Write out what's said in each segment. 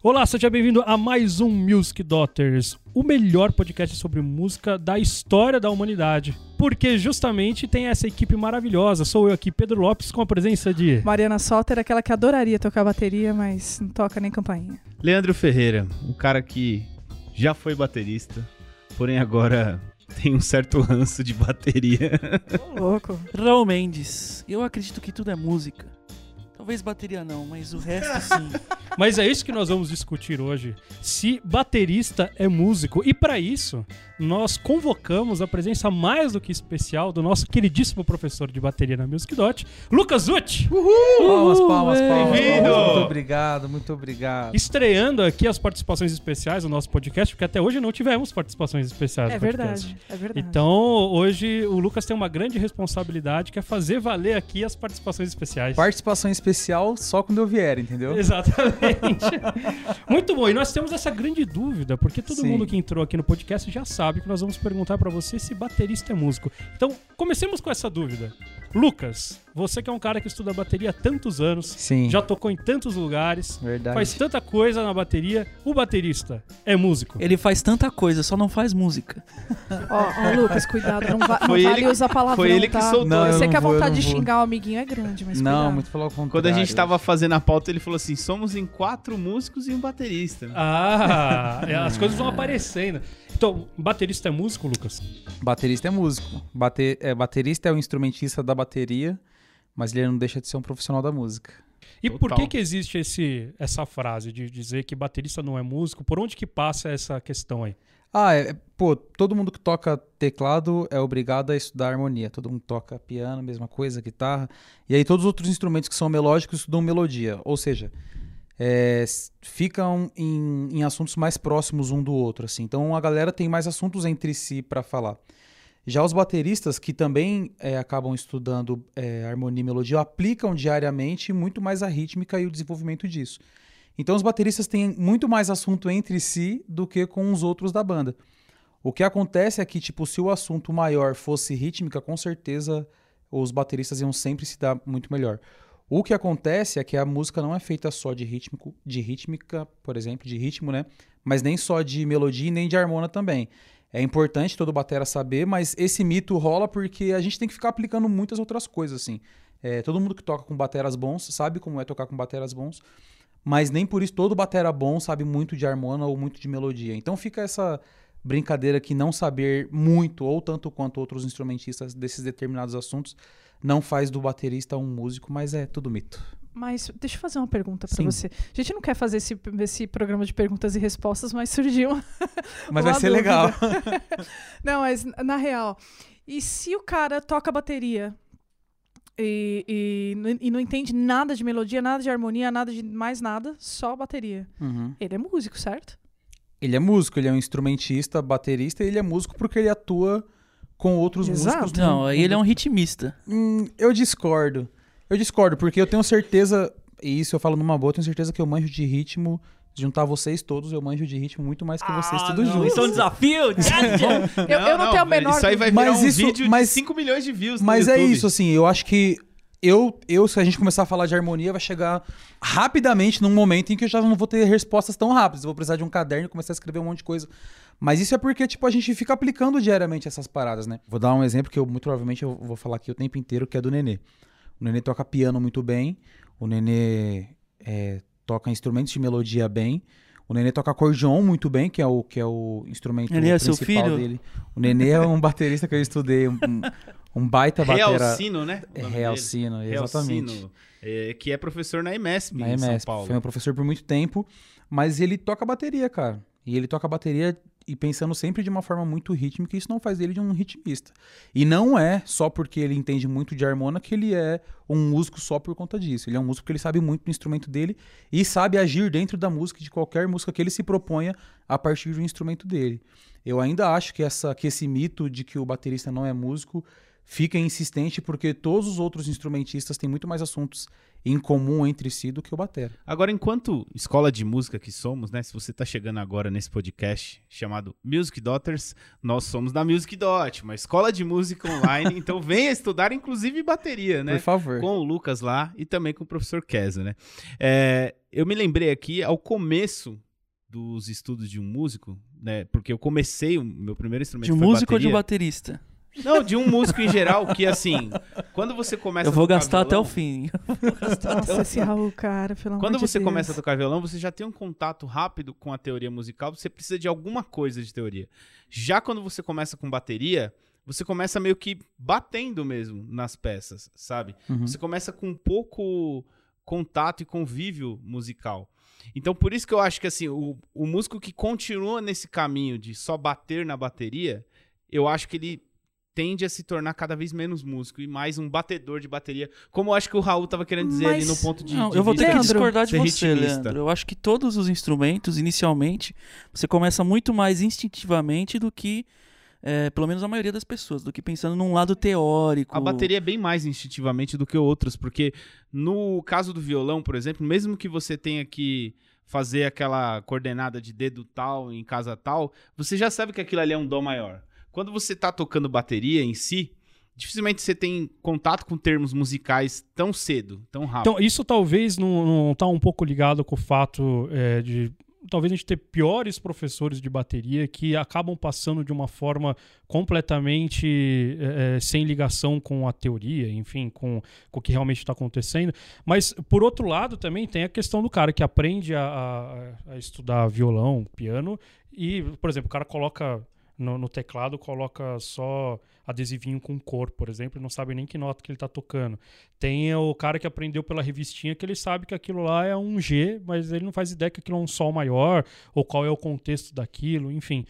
Olá, seja bem-vindo a mais um Music Daughters, o melhor podcast sobre música da história da humanidade. Porque justamente tem essa equipe maravilhosa. Sou eu aqui, Pedro Lopes, com a presença de. Mariana Solter, aquela que adoraria tocar bateria, mas não toca nem campainha. Leandro Ferreira, um cara que já foi baterista, porém agora tem um certo ranço de bateria. Ô, louco. Raul Mendes, eu acredito que tudo é música. Talvez bateria não, mas o resto sim. Mas é isso que nós vamos discutir hoje. Se baterista é músico. E para isso, nós convocamos a presença mais do que especial do nosso queridíssimo professor de bateria na Music Dot, Lucas Utt. Palmas, palmas, palmas. Bem-vindo! palmas. Muito obrigado, muito obrigado. Estreando aqui as participações especiais do nosso podcast, porque até hoje não tivemos participações especiais É verdade, é verdade. Então, hoje o Lucas tem uma grande responsabilidade que é fazer valer aqui as participações especiais. Participação especial só quando eu vier, entendeu? Exatamente. Muito bom. E nós temos essa grande dúvida, porque todo Sim. mundo que entrou aqui no podcast já sabe que nós vamos perguntar pra você se baterista é músico. Então, comecemos com essa dúvida. Lucas, você que é um cara que estuda bateria há tantos anos, Sim. já tocou em tantos lugares, Verdade. faz tanta coisa na bateria, o baterista é músico? Ele faz tanta coisa, só não faz música. Ó, ó, Lucas, cuidado, não, va não vale ele- usar palavrão, foi ele que tá? soltou. Não, eu eu sei não que a vou, vontade de xingar o amiguinho é grande, mas Não, cuidado. muito pelo contrário. Quando a gente tava fazendo a pauta, ele falou assim: somos em quatro músicos e um baterista. Ah, é, as coisas vão aparecendo. Então, baterista é músico, Lucas? Baterista é músico. Bate... É, baterista é o instrumentista da bateria, mas ele não deixa de ser um profissional da música. E por Total. que que existe esse, essa frase de dizer que baterista não é músico? Por onde que passa essa questão aí? Ah, é, pô, todo mundo que toca teclado é obrigado a estudar harmonia. Todo mundo toca piano, mesma coisa, guitarra. E aí todos os outros instrumentos que são melódicos estudam melodia. Ou seja, é, ficam em, em assuntos mais próximos um do outro, assim. Então a galera tem mais assuntos entre si para falar. Já os bateristas, que também é, acabam estudando é, harmonia e melodia, aplicam diariamente muito mais a rítmica e o desenvolvimento disso. Então os bateristas têm muito mais assunto entre si do que com os outros da banda. O que acontece é que, tipo, se o assunto maior fosse rítmica, com certeza os bateristas iam sempre se dar muito melhor. O que acontece é que a música não é feita só de rítmico, de rítmica, por exemplo, de ritmo, né? Mas nem só de melodia e nem de harmona também. É importante todo batera saber, mas esse mito rola porque a gente tem que ficar aplicando muitas outras coisas, assim. É, todo mundo que toca com bateras bons sabe como é tocar com bateras bons, mas nem por isso todo batera bom sabe muito de harmona ou muito de melodia. Então fica essa brincadeira que não saber muito ou tanto quanto outros instrumentistas desses determinados assuntos não faz do baterista um músico, mas é tudo mito. Mas deixa eu fazer uma pergunta pra Sim. você. A gente não quer fazer esse, esse programa de perguntas e respostas, mas surgiu Mas vai ser dúvida. legal. Não, mas na real. E se o cara toca bateria e, e, e não entende nada de melodia, nada de harmonia, nada de mais nada, só bateria? Uhum. Ele é músico, certo? Ele é músico, ele é um instrumentista, baterista, e ele é músico porque ele atua com outros Exato. músicos. Não, aí ele é um ritmista. Hum, eu discordo. Eu discordo, porque eu tenho certeza, e isso eu falo numa boa, eu tenho certeza que eu manjo de ritmo. Juntar vocês todos, eu manjo de ritmo muito mais que vocês todos não, juntos. então desafio! Eu, eu não, tenho a menor Isso aí vai virar Mas um isso- vídeo mas- de 5 milhões de views no Mas é YouTube. isso, assim, eu acho que eu, eu, se a gente começar a falar de harmonia, vai chegar rapidamente num momento em que eu já não vou ter respostas tão rápidas. Eu vou precisar de um caderno e começar a escrever um monte de coisa. Mas isso é porque, tipo, a gente fica aplicando diariamente essas paradas, né? Vou dar um exemplo que eu, muito provavelmente, eu vou falar aqui o tempo inteiro, que é do Nenê. O Nenê toca piano muito bem, o Nenê é, toca instrumentos de melodia bem, o Nenê toca acordeon muito bem, que é o, que é o instrumento Nenê é seu principal filho? dele. O Nenê é um baterista que eu estudei, um, um, baita batera... Realcino, né? Realcino, dele. exatamente. Realcino, é, que é professor na EMESP, Na em São. Paulo. Foi meu professor por muito tempo, mas ele toca bateria, cara. E ele toca bateria e pensando sempre de uma forma muito rítmica, isso não faz dele de um ritmista. E não é só porque ele entende muito de harmona que ele é um músico só por conta disso. Ele é um músico porque ele sabe muito do instrumento dele e sabe agir dentro da música, de qualquer música que ele se proponha a partir do instrumento dele. Eu ainda acho que, essa, que esse mito de que o baterista não é músico fica insistente porque todos os outros instrumentistas têm muito mais assuntos em comum entre si do que o batera. Agora, enquanto escola de música que somos, né? Se você tá chegando agora nesse podcast chamado Music Daughters, nós somos da Music Dot, uma escola de música online. então venha estudar, inclusive, bateria, né? Por favor. Com o Lucas lá e também com o professor Kesa, né? É, eu me lembrei aqui ao começo dos estudos de um músico, né? Porque eu comecei, o meu primeiro instrumento De um foi músico ou de um bateria. baterista? Não, de um músico em geral, que assim, quando você começa Eu vou a tocar gastar até o violão- fim. Nossa, esse Raul, cara, pelo amor Quando de você Deus. começa a tocar violão, você já tem um contato rápido com a teoria musical, você precisa de alguma coisa de teoria. Já quando você começa com bateria, você começa meio que batendo mesmo nas peças, sabe? Uhum. Você começa com pouco contato e convívio musical. Então, por isso que eu acho que assim, o, o músico que continua nesse caminho de só bater na bateria, eu acho que ele tende a se tornar cada vez menos músico e mais um batedor de bateria, como eu acho que o Raul tava querendo dizer ali Mas- no ponto de, Não, de eu vou ter que discordar de você, ritmista. Leandro. Eu acho que todos os instrumentos, inicialmente, você começa muito mais instintivamente do que, é, pelo menos a maioria das pessoas, do que pensando num lado teórico. A bateria é bem mais instintivamente do que outros, porque no caso do violão, por exemplo, mesmo que você tenha que fazer aquela coordenada de dedo tal em casa tal, você já sabe que aquilo ali é um dó maior. Quando você tá tocando bateria em si, dificilmente você tem contato com termos musicais tão cedo, tão rápido. Então, isso talvez não, não tá um pouco ligado com o fato é, de talvez a gente ter piores professores de bateria que acabam passando de uma forma completamente é, é, sem ligação com a teoria, enfim, com, com o que realmente está acontecendo. Mas, por outro lado, também tem a questão do cara que aprende a, a- a estudar violão, piano, e, por exemplo, o cara coloca no, no teclado, coloca só adesivinho com cor, por exemplo, e não sabe nem que nota que ele está tocando. Tem o cara que aprendeu pela revistinha que ele sabe que aquilo lá é um G, mas ele não faz ideia que aquilo é um Sol maior, ou qual é o contexto daquilo, enfim.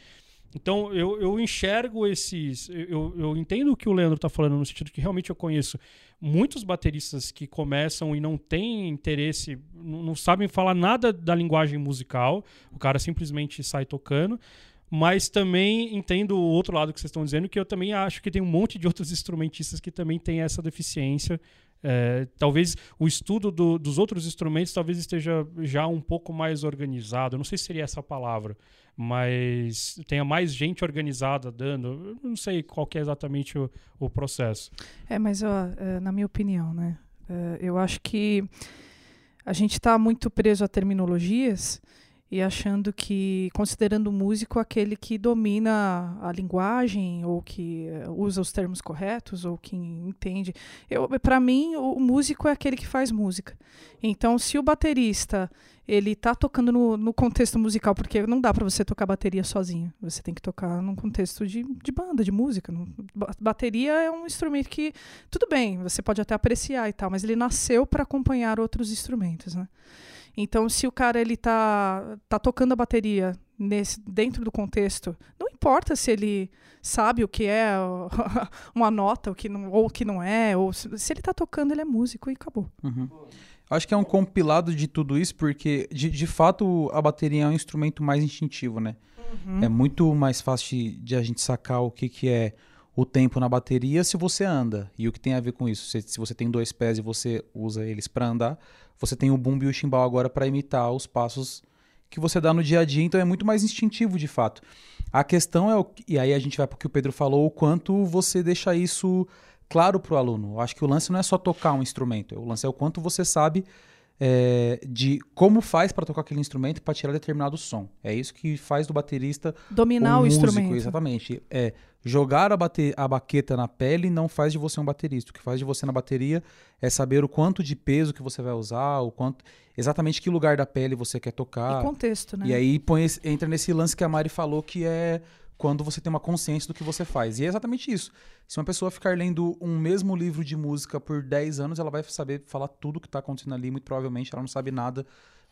Então eu, eu enxergo esses. Eu, eu entendo o que o Leandro está falando, no sentido que realmente eu conheço muitos bateristas que começam e não têm interesse, não, não sabem falar nada da linguagem musical, o cara simplesmente sai tocando. Mas também entendo o outro lado que vocês estão dizendo, que eu também acho que tem um monte de outros instrumentistas que também têm essa deficiência. É, talvez o estudo do- dos outros instrumentos talvez esteja já um pouco mais organizado. Não sei se seria essa palavra, mas tenha mais gente organizada dando. Não sei qual é exatamente o, o processo. É, mas ó, é, na minha opinião, né? é, eu acho que a gente está muito preso a terminologias e achando que, considerando o músico aquele que domina a linguagem ou que eh, usa os termos corretos ou que entende. Para mim, o, o músico é aquele que faz música. Então, se o baterista ele tá tocando no, no contexto musical, porque não dá para você tocar bateria sozinho. Você tem que tocar num contexto de, de banda, de música. Bateria é um instrumento que tudo bem, você pode até apreciar e tal, mas ele nasceu para acompanhar outros instrumentos, né? Então, se o cara ele tá, tá tocando a bateria nesse, dentro do contexto, não importa se ele sabe o que é uma nota o que não, ou o que não é, ou se, se ele tá tocando, ele é músico e acabou. Uhum. Acho que é um compilado de tudo isso, porque de, de fato a bateria é um instrumento mais instintivo, né? Uhum. É muito mais fácil de, de a gente sacar o que, que é o tempo na bateria se você anda. E o que tem a ver com isso? Se, se você tem dois pés e você usa eles para andar, você tem o bumbo e o chimbal agora para imitar os passos que você dá no dia a dia, então é muito mais instintivo de fato. A questão é, o, e aí a gente vai para o que o Pedro falou, o quanto você deixa isso claro para o aluno. Eu acho que o lance não é só tocar um instrumento, o lance é o quanto você sabe é, de como faz para tocar aquele instrumento para tirar determinado som. É isso que faz do baterista Dominar um o músico, instrumento. Exatamente. É, jogar a, bate, a baqueta na pele não faz de você um baterista. O que faz de você na bateria é saber o quanto de peso que você vai usar, o quanto exatamente que lugar da pele você quer tocar. E contexto, né? E aí põe entra nesse lance que a Mari falou, que é quando você tem uma consciência do que você faz. E é exatamente isso. Se uma pessoa ficar lendo um mesmo livro de música por 10 anos, ela vai saber falar tudo o que está acontecendo ali. Muito provavelmente ela não sabe nada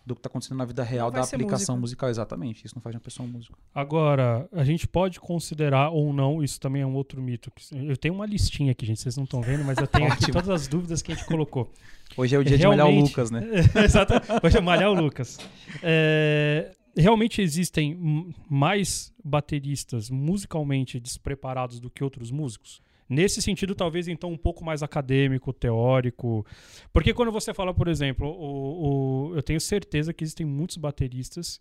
do que está acontecendo na vida real da aplicação musical. Exatamente. Isso não faz de uma pessoa um músico. Agora, a gente pode considerar ou não, isso também é um outro mito. Eu tenho uma listinha aqui, gente, vocês não estão vendo, mas eu tenho aqui todas as dúvidas que a gente colocou. Hoje é o dia de malhar o Realmente- Lucas, né? Exato. Vou malhar o Lucas. É, realmente existem mais bateristas musicalmente despreparados do que outros músicos? Nesse sentido, talvez então um pouco mais acadêmico, teórico. Porque quando você fala, por exemplo, o, o- eu tenho certeza que existem muitos bateristas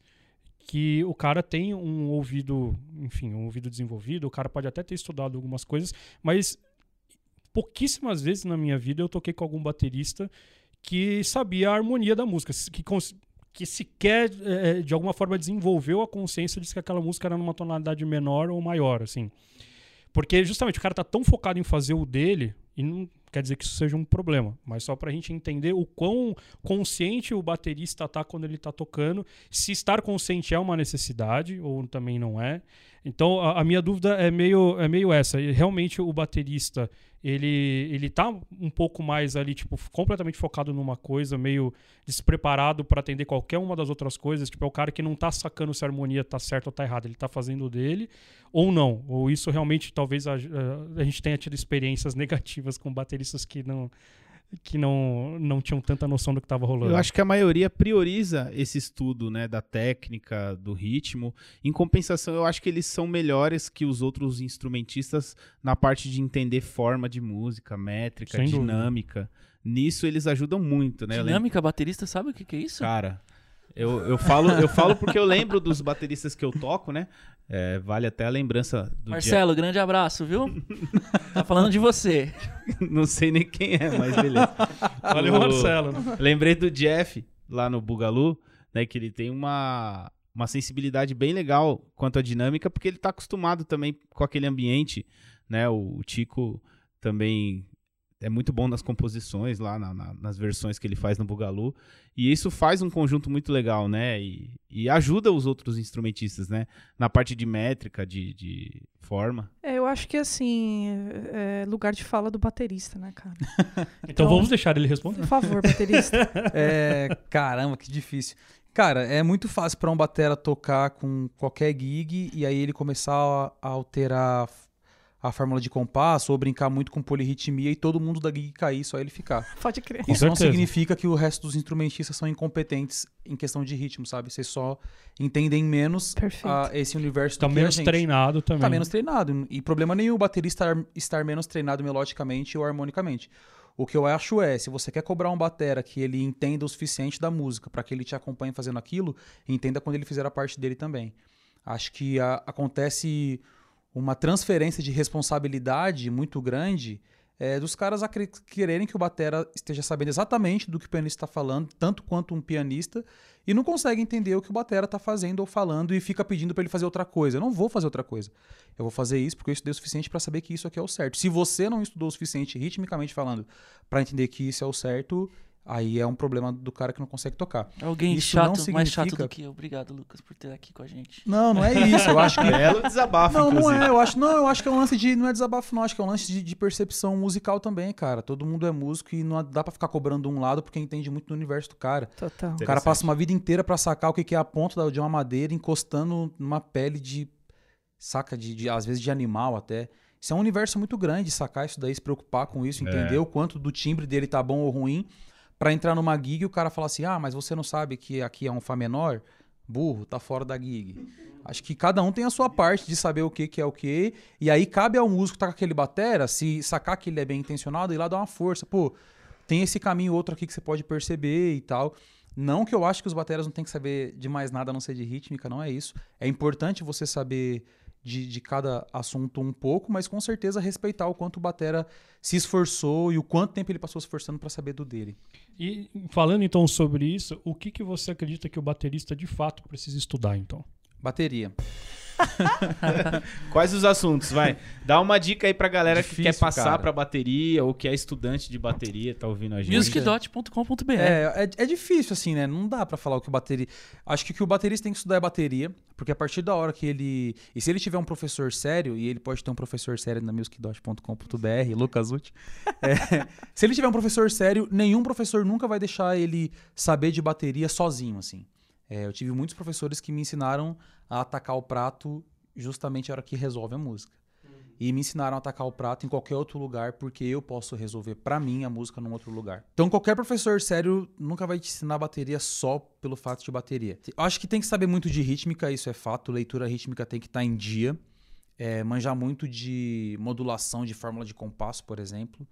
que o cara tem um ouvido, enfim, um ouvido desenvolvido, o cara pode até ter estudado algumas coisas, mas pouquíssimas vezes na minha vida eu toquei com algum baterista que sabia a harmonia da música, que, que sequer, é, de alguma forma, desenvolveu a consciência de que aquela música era numa tonalidade menor ou maior, assim. Porque justamente o cara tá tão focado em fazer o dele, e não quer dizer que isso seja um problema, mas só pra gente entender o quão consciente o baterista tá quando ele tá tocando, se estar consciente é uma necessidade ou também não é. Então a, a minha dúvida é meio, é meio essa. Realmente o baterista, ele, ele tá um pouco mais ali, tipo, completamente focado numa coisa, meio despreparado para atender qualquer uma das outras coisas. Tipo, é o cara que não tá sacando se a harmonia tá certa ou tá errada. Ele tá fazendo dele ou não. Ou isso realmente, talvez a, a- a gente tenha tido experiências negativas com bateristas que não que não, não tinham tanta noção do que tava rolando. Eu acho que a maioria prioriza esse estudo, né, da técnica, do ritmo. Em compensação, eu acho que eles são melhores que os outros instrumentistas na parte de entender forma de música, métrica, Sem dúvida. dinâmica. Nisso eles ajudam muito, né? Dinâmica, baterista, sabe o que, que é isso? Cara, eu, eu, falo, eu falo porque eu lembro dos bateristas que eu toco, né? É, vale até a lembrança do Marcelo, grande abraço, viu? tá falando de você. Não sei nem quem é, mas beleza. Valeu, O- Marcelo. Lembrei do Jeff, lá no Bugalu, né? Que ele tem uma, uma sensibilidade bem legal quanto à dinâmica, porque ele tá acostumado também com aquele ambiente, né? O, o Tico também é muito bom nas composições lá, na- na- nas versões que ele faz no Bugalu. E isso faz um conjunto muito legal, né? E, e ajuda os outros instrumentistas, né? Na parte de métrica, de, de forma. É, eu acho que assim, é é lugar de fala do baterista, né, cara? Então vamos deixar ele responder. Por favor, baterista. É, caramba, que difícil. Cara, é muito fácil pra um batera tocar com qualquer gig e aí ele começar a, a alterar a fórmula de compasso ou brincar muito com polirritmia e todo mundo da gig cair, só ele ficar. Pode crer. Com Isso não certeza. significa que o resto dos instrumentistas são incompetentes em questão de ritmo, sabe? Vocês só entendem menos a- esse universo Tá do que a menos gente. treinado também. Tá menos treinado. E problema nenhum o baterista estar, estar menos treinado melodicamente ou harmonicamente. O que eu acho é, se você quer cobrar um batera que ele entenda o suficiente da música para que ele te acompanhe fazendo aquilo, entenda quando ele fizer a parte dele também. Acho que a- acontece uma transferência de responsabilidade muito grande é, dos caras quererem que o batera esteja sabendo exatamente do que o pianista está falando, tanto quanto um pianista, e não consegue entender o que o batera está fazendo ou falando e fica pedindo para ele fazer outra coisa. Eu não vou fazer outra coisa. Eu vou fazer isso porque eu estudei o suficiente para saber que isso aqui é o certo. Se você não estudou o suficiente, ritmicamente falando, para entender que isso é o certo, aí é um problema do cara que não consegue tocar. Alguém Isso não chato, mais chato significa- do que eu. Obrigado, Lucas, por ter aqui com a gente. Não, não é isso. Eu acho que Belo desabafo, Não, não inclusive. é. Eu acho, não, eu acho que é um lance de. Não é desabafo, não. Acho que é um lance de, de percepção musical também, cara. Todo mundo é músico e não dá pra ficar cobrando um lado porque entende muito do universo do cara. Total. O cara passa uma vida inteira pra sacar o que é a ponta de uma madeira encostando numa pele de. Saca? De, de- às vezes de animal até. Isso é um universo muito grande, sacar isso daí, se preocupar com isso, entender o quanto do timbre dele tá bom ou ruim, pra entrar numa gig e o cara falar assim: ah, mas você não sabe que aqui é um Fá menor? Burro, tá fora da gig. Acho que cada um tem a sua parte de saber o que, que é o que. E aí cabe ao músico que tá com aquele batera, se sacar que ele é bem intencionado, ir lá dar uma força. Pô, tem esse caminho outro aqui que você pode perceber e tal. Não que eu acho que os bateras não tem que saber de mais nada a não ser de rítmica, não é isso. É importante você saber de, de cada assunto um pouco, mas com certeza respeitar o quanto o batera se esforçou e o quanto tempo ele passou se esforçando para saber do dele. E falando então sobre isso, o que, que você acredita que o baterista de fato precisa estudar então? Bateria. Quais os assuntos? Vai. Dá uma dica aí pra galera que Difícil, quer passar cara. pra bateria ou que é estudante de bateria, tá ouvindo a gente. Musicdot.com.br. É, é, é difícil, assim, né? Não dá pra falar o que o baterista. Acho que o que o baterista tem que estudar é bateria, porque a partir da hora que ele. E se ele tiver um professor sério, e ele pode ter um professor sério na musicdot.com.br, Lucas Uti. é, se ele tiver um professor sério, nenhum professor nunca vai deixar ele saber de bateria sozinho, assim. É, eu tive muitos professores que me ensinaram a atacar o prato justamente a hora que resolve a música. E me ensinaram a atacar o prato em qualquer outro lugar, porque eu posso resolver pra mim a música num outro lugar. Então qualquer professor sério nunca vai te ensinar bateria só pelo fato de bateria. Eu acho que tem que saber muito de rítmica, isso é fato. Leitura rítmica tem que estar em dia. É, manjar muito de modulação de fórmula de compasso, por exemplo.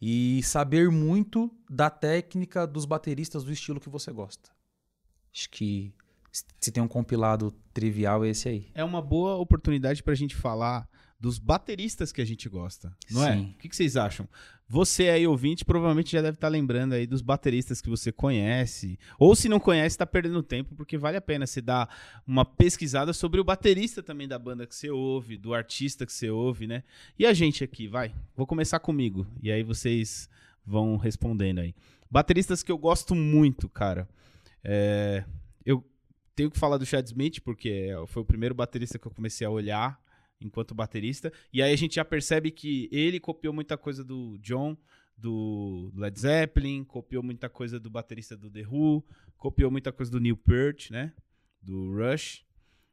E saber muito da técnica dos bateristas do estilo que você gosta. Acho que se tem um compilado trivial, é esse aí. É uma boa oportunidade pra gente falar dos bateristas que a gente gosta, não é? Sim. O que, que vocês acham? Você aí, ouvinte, provavelmente já deve estar lembrando aí dos bateristas que você conhece. Ou se não conhece, tá perdendo tempo, porque vale a pena você dar uma pesquisada sobre o baterista também da banda que você ouve, do artista que você ouve, né? E a gente aqui, vai. Vou começar comigo. E aí vocês vão respondendo aí. Bateristas que eu gosto muito, cara. É, eu tenho que falar do Chad Smith, porque foi o primeiro baterista que eu comecei a olhar enquanto baterista. E aí a gente já percebe que ele copiou muita coisa do John, do Led Zeppelin, copiou muita coisa do baterista do The Who, copiou muita coisa do Neil Peart, né? Do Rush.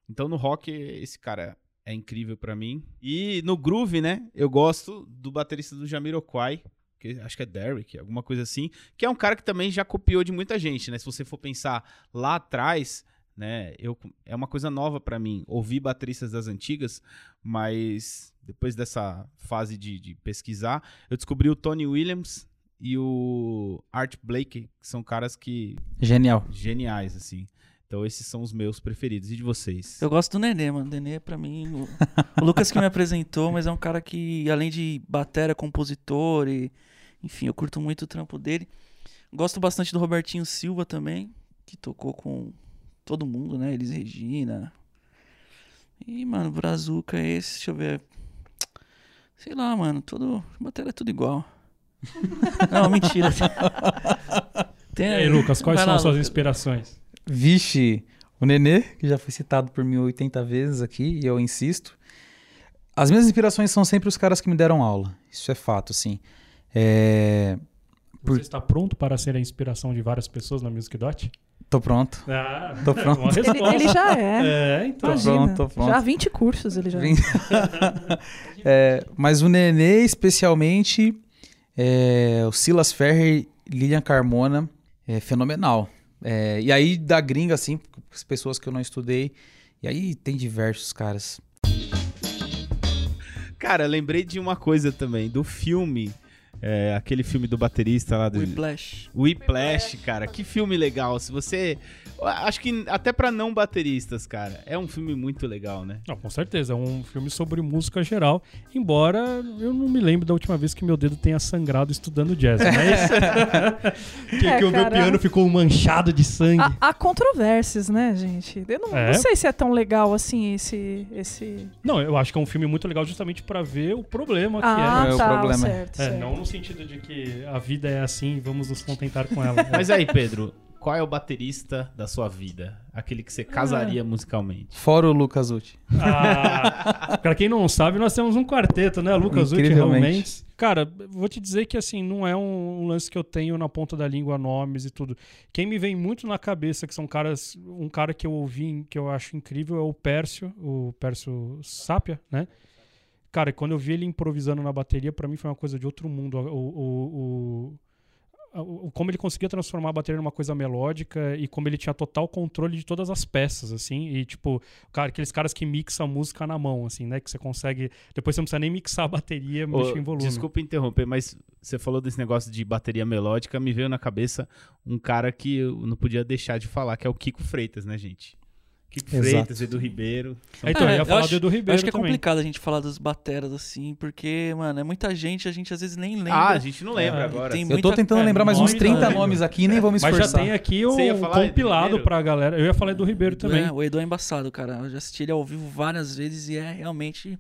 Então no rock esse cara é incrível pra mim. E no groove, né? Eu gosto do baterista do Jamiroquai, que acho que é Derek, alguma coisa assim, que é um cara que também já copiou de muita gente, né? Se você for pensar lá atrás, né? Eu, é uma coisa nova pra mim ouvir bateristas das antigas, mas depois dessa fase de, de pesquisar, eu descobri o Tony Williams e o Art Blake, que são caras que Genial. geniais assim. Então esses são os meus preferidos. E de vocês? Eu gosto do Nenê, mano. Nenê, pra mim. O, o Lucas que me apresentou, mas é um cara que, além de batera, compositor e. Enfim, eu curto muito o trampo dele. Gosto bastante do Robertinho Silva também, que tocou com todo mundo, né? Elis Regina. E, mano, Brazuca é esse, deixa eu ver. Sei lá, mano, todo. Bateria é tudo igual. Não, mentira. Tem, E aí, Lucas, quais vai são lá, as suas Lucas. inspirações? Vixe, o Nenê, que já foi citado por mim 80 vezes aqui, e eu insisto. As minhas inspirações são sempre os caras que me deram aula. Isso é fato, assim. É... Por- Você está pronto para ser a inspiração de várias pessoas na Music Dot? Tô pronto. Ah, Tô pronto. Ele, ele já é. É, então. Tô Imagina. pronto, tô pronto. Já há 20 cursos ele já. Vim- É, mas o Nenê, especialmente, é, o Silas Ferrer Lilian Carmona, é fenomenal. É, e aí, da gringa, assim, as pessoas que eu não estudei, e aí tem diversos caras. Cara, lembrei de uma coisa também, do filme, é, aquele filme do baterista lá do Whiplash. Whiplash, cara. Que filme legal. Se você, acho que até pra não bateristas, cara, é um filme muito legal, né? Não, com certeza, é um filme sobre música geral, embora eu não me lembro da última vez que meu dedo tenha sangrado estudando jazz, mas que, É, que o meu piano ficou manchado de sangue. Há, há controvérsias, né, gente? Eu não, É? não sei se é tão legal assim esse. esse... Não, eu acho que é um filme muito legal justamente pra ver o problema que Ah, É o tá, problema. certo. é. É, certo. não no sentido de que a vida é assim e vamos nos contentar com ela. Mas aí, Pedro, qual é o baterista da sua vida? Aquele que você casaria musicalmente? Fora o Lucas Uti. Ah, pra quem não sabe, nós temos um quarteto, né? Lucas Uti e. Mendes. Cara, vou te dizer que assim, não é um, um lance que eu tenho na ponta da língua nomes e tudo. Quem me vem muito na cabeça, que são caras. Um cara que eu ouvi, que eu acho incrível, é o Pércio, o Pércio Sápia, né? Cara, quando eu vi ele improvisando na bateria, pra mim foi uma coisa de outro mundo. O, o, o, o- como ele conseguia transformar a bateria numa coisa melódica e como ele tinha total controle de todas as peças, assim. E, tipo, cara, aqueles caras que mixam a música na mão, assim, né? Que você consegue. Depois você não precisa nem mixar a bateria, Ô, mexer em volume. Desculpa interromper, mas você falou desse negócio de bateria melódica, me veio na cabeça um cara que eu não podia deixar de falar, que é o Kiko Freitas, né, gente? Kiko Exato. Freitas, Edu Ribeiro. São Então, eu ia eu falar acho- do Edu Eu Ribeiro acho que é também. complicado a gente falar dos bateras assim, porque, mano, é muita gente, a gente às vezes nem lembra. Ah, a gente não lembra É, agora. tem Eu tô muita- tentando é, lembrar mais uns nome 30 não, nomes aqui e nem vou me Mas esforçar. já tem aqui um do compilado pra galera. Eu ia falar do Ribeiro também. É, o Edu é embaçado, cara. Eu já assisti ele ao vivo várias vezes e é realmente.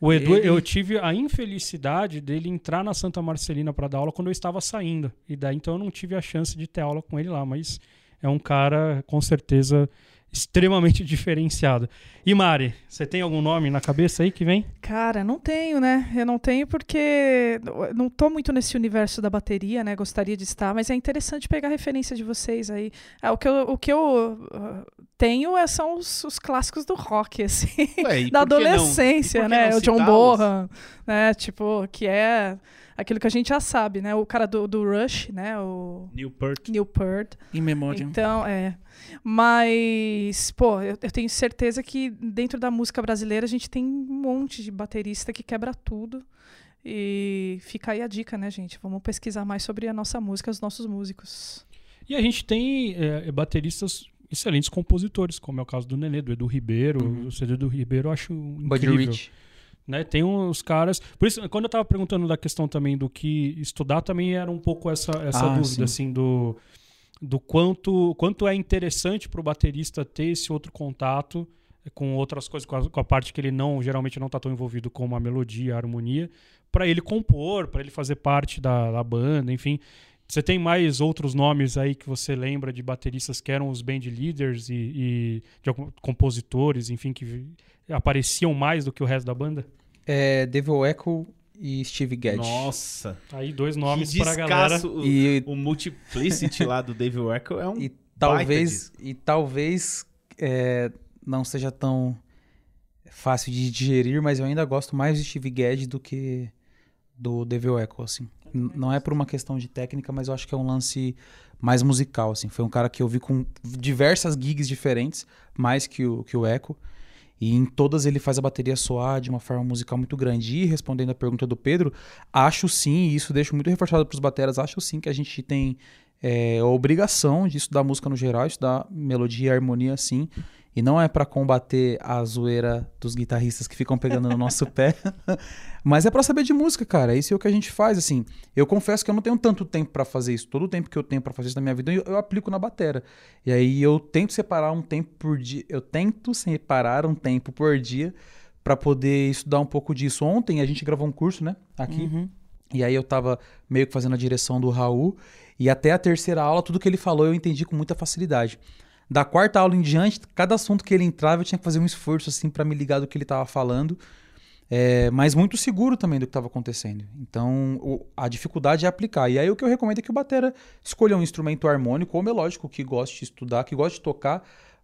O Edu, Ele- eu tive a infelicidade dele entrar na Santa Marcelina pra dar aula quando eu estava saindo. E daí então eu não tive a chance de ter aula com ele lá, mas é um cara com certeza extremamente diferenciado. E Mari, você tem algum nome na cabeça aí que vem? Cara, não tenho, né? Eu não tenho porque não tô muito nesse universo da bateria, né? Gostaria de estar, mas é interessante pegar referência de vocês aí. Ah, o que eu, o que eu ah, tenho é- são os, os clássicos do rock, assim, Ué, da adolescência, né? O John? Bonham, né? Tipo, que é aquilo que a gente já sabe, né? O cara do, do Rush, né? O Neil Peart. Neil Peart. Em memória. Então, é. Mas, pô, eu, eu tenho certeza que dentro da música brasileira a gente tem um monte de baterista que quebra tudo. E fica aí a dica, né, gente? Vamos pesquisar mais sobre a nossa música, os nossos músicos. E a gente tem é, bateristas excelentes compositores, como é o caso do Nenê, do Edu Ribeiro. Uhum. O CD do Ribeiro eu acho Buddy incrível. Rich. Né? Tem uns caras. Por isso, quando eu tava perguntando da questão também do que estudar, também era um pouco essa, essa Ah, dúvida, sim. assim, do, do quanto, quanto é interessante pro baterista ter esse outro contato com outras coisas, com a, com a parte que ele não geralmente não tá tão envolvido como a melodia, a harmonia, para ele compor, para ele fazer parte da, da banda, enfim. Você tem mais outros nomes aí que você lembra de bateristas que eram os band leaders e, e de compositores, enfim, que apareciam mais do que o resto da banda? É Devil Echo e Steve Gadd. Nossa. Aí dois nomes que pra galera. O, E, o Multiplicity lá do David Echo é um e baita talvez, disco. e talvez é, não seja tão fácil de digerir, mas eu ainda gosto mais de Steve Gadd do que do Devil Echo, assim. Não é por uma questão de técnica, mas eu acho que é um lance mais musical, assim. Foi um cara que eu vi com diversas gigs diferentes, mais que o, que o Echo. E em todas ele faz a bateria soar de uma forma musical muito grande. E respondendo a pergunta do Pedro, acho sim, e isso deixo muito reforçado para os bateras, acho sim que a gente tem é, a obrigação de estudar música no geral, estudar melodia e harmonia sim. E não é para combater a zoeira dos guitarristas que ficam pegando no nosso pé, mas é para saber de música, cara. Isso é o que a gente faz, assim. Eu confesso que eu não tenho tanto tempo para fazer isso. Todo o tempo que eu tenho para fazer isso na minha vida, eu, eu aplico na batera. E aí eu tento separar um tempo por dia, eu tento separar um tempo por dia para poder estudar um pouco disso. Ontem a gente gravou um curso, né, aqui. Uhum. E aí eu tava meio que fazendo a direção do Raul. E até a terceira aula, tudo que ele falou eu entendi com muita facilidade. Da quarta aula em diante, cada assunto que ele entrava, eu tinha que fazer um esforço assim para me ligar do que ele tava falando. É, mas muito seguro também do que estava acontecendo. Então, o- a dificuldade é aplicar. E aí o que eu recomendo é que o batera escolha um instrumento harmônico ou melódico que goste de estudar, que goste de tocar,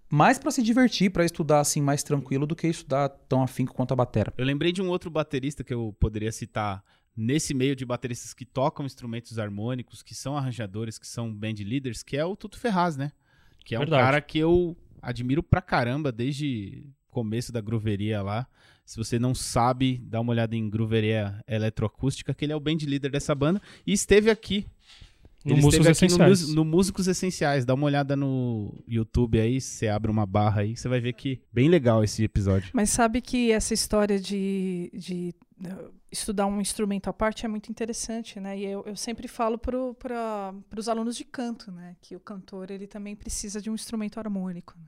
mais para se divertir, para estudar assim mais tranquilo do que estudar tão afinco quanto a batera. Eu lembrei de um outro baterista que eu poderia citar nesse meio de bateristas que tocam instrumentos harmônicos, que são arranjadores, que são band leaders, que é o Tuto Ferraz, né? Que é Verdade. um cara que eu admiro pra caramba desde o começo da grooveria lá. Se você não sabe, dá uma olhada em grooveria eletroacústica, que ele é o band leader dessa banda e esteve aqui. No ele Músicos esteve aqui no, Essenciais. Mus- no Músicos Essenciais. Dá uma olhada no YouTube aí, você abre uma barra aí, você vai ver que bem legal esse episódio. Mas sabe que essa história de, de estudar um instrumento à parte é muito interessante, né? E eu, eu sempre falo para os alunos de canto, né? Que o cantor ele também precisa de um instrumento harmônico. né?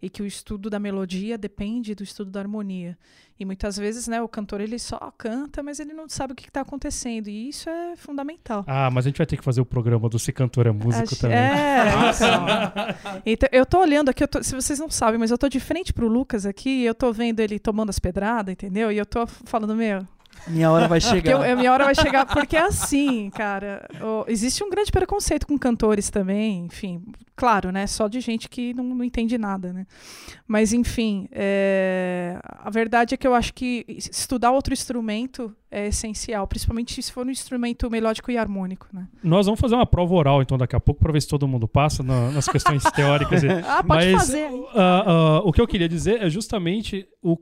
E que o estudo da melodia depende do estudo da harmonia. E muitas vezes, né, o cantor ele só canta, mas ele não sabe o que está acontecendo. E isso é fundamental. Ah, mas a gente vai ter que fazer o programa do Se Cantor é Músico Acho- também. É, então. Então, eu tô olhando aqui, eu tô- se vocês não sabem, mas eu tô de frente pro Lucas aqui, e eu tô vendo ele tomando as pedradas, entendeu? E eu tô falando, meu, Minha hora vai porque eu- chegar. a minha hora vai chegar, porque é assim, cara. existe um grande preconceito com cantores também, enfim, claro, né? Só de gente que não, não entende nada, né? Mas, enfim, é, a verdade é que eu acho que estudar outro instrumento é essencial, principalmente se for um instrumento melódico e harmônico, né? Nós vamos fazer uma prova oral, então, daqui a pouco, pra ver se todo mundo passa na- nas questões teóricas. e- Ah, pode Mas, fazer ah, ah, o que eu queria dizer é justamente o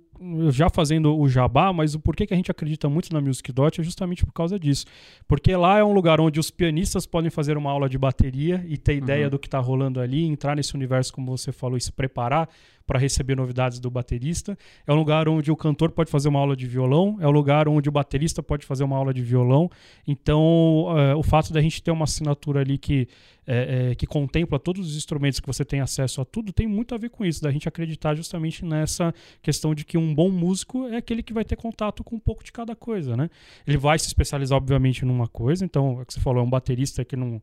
já fazendo o jabá, mas o porquê que a gente acredita muito na Music Dot é justamente por causa disso. Porque lá é um lugar onde os pianistas podem fazer uma aula de bateria e ter ideia do que está rolando ali, entrar nesse universo, como você falou, e se preparar para receber novidades do baterista. É um lugar onde o cantor pode fazer uma aula de violão, é um lugar onde o baterista pode fazer uma aula de violão. Então, eh, o fato da gente ter uma assinatura ali que, eh, eh, que contempla todos os instrumentos que você tem acesso a tudo, tem muito a ver com isso, da gente acreditar justamente nessa questão de que um bom músico é aquele que vai ter contato com um pouco de cada coisa, né? Ele vai se especializar, obviamente, numa coisa, então, é o que você falou, é um baterista que não.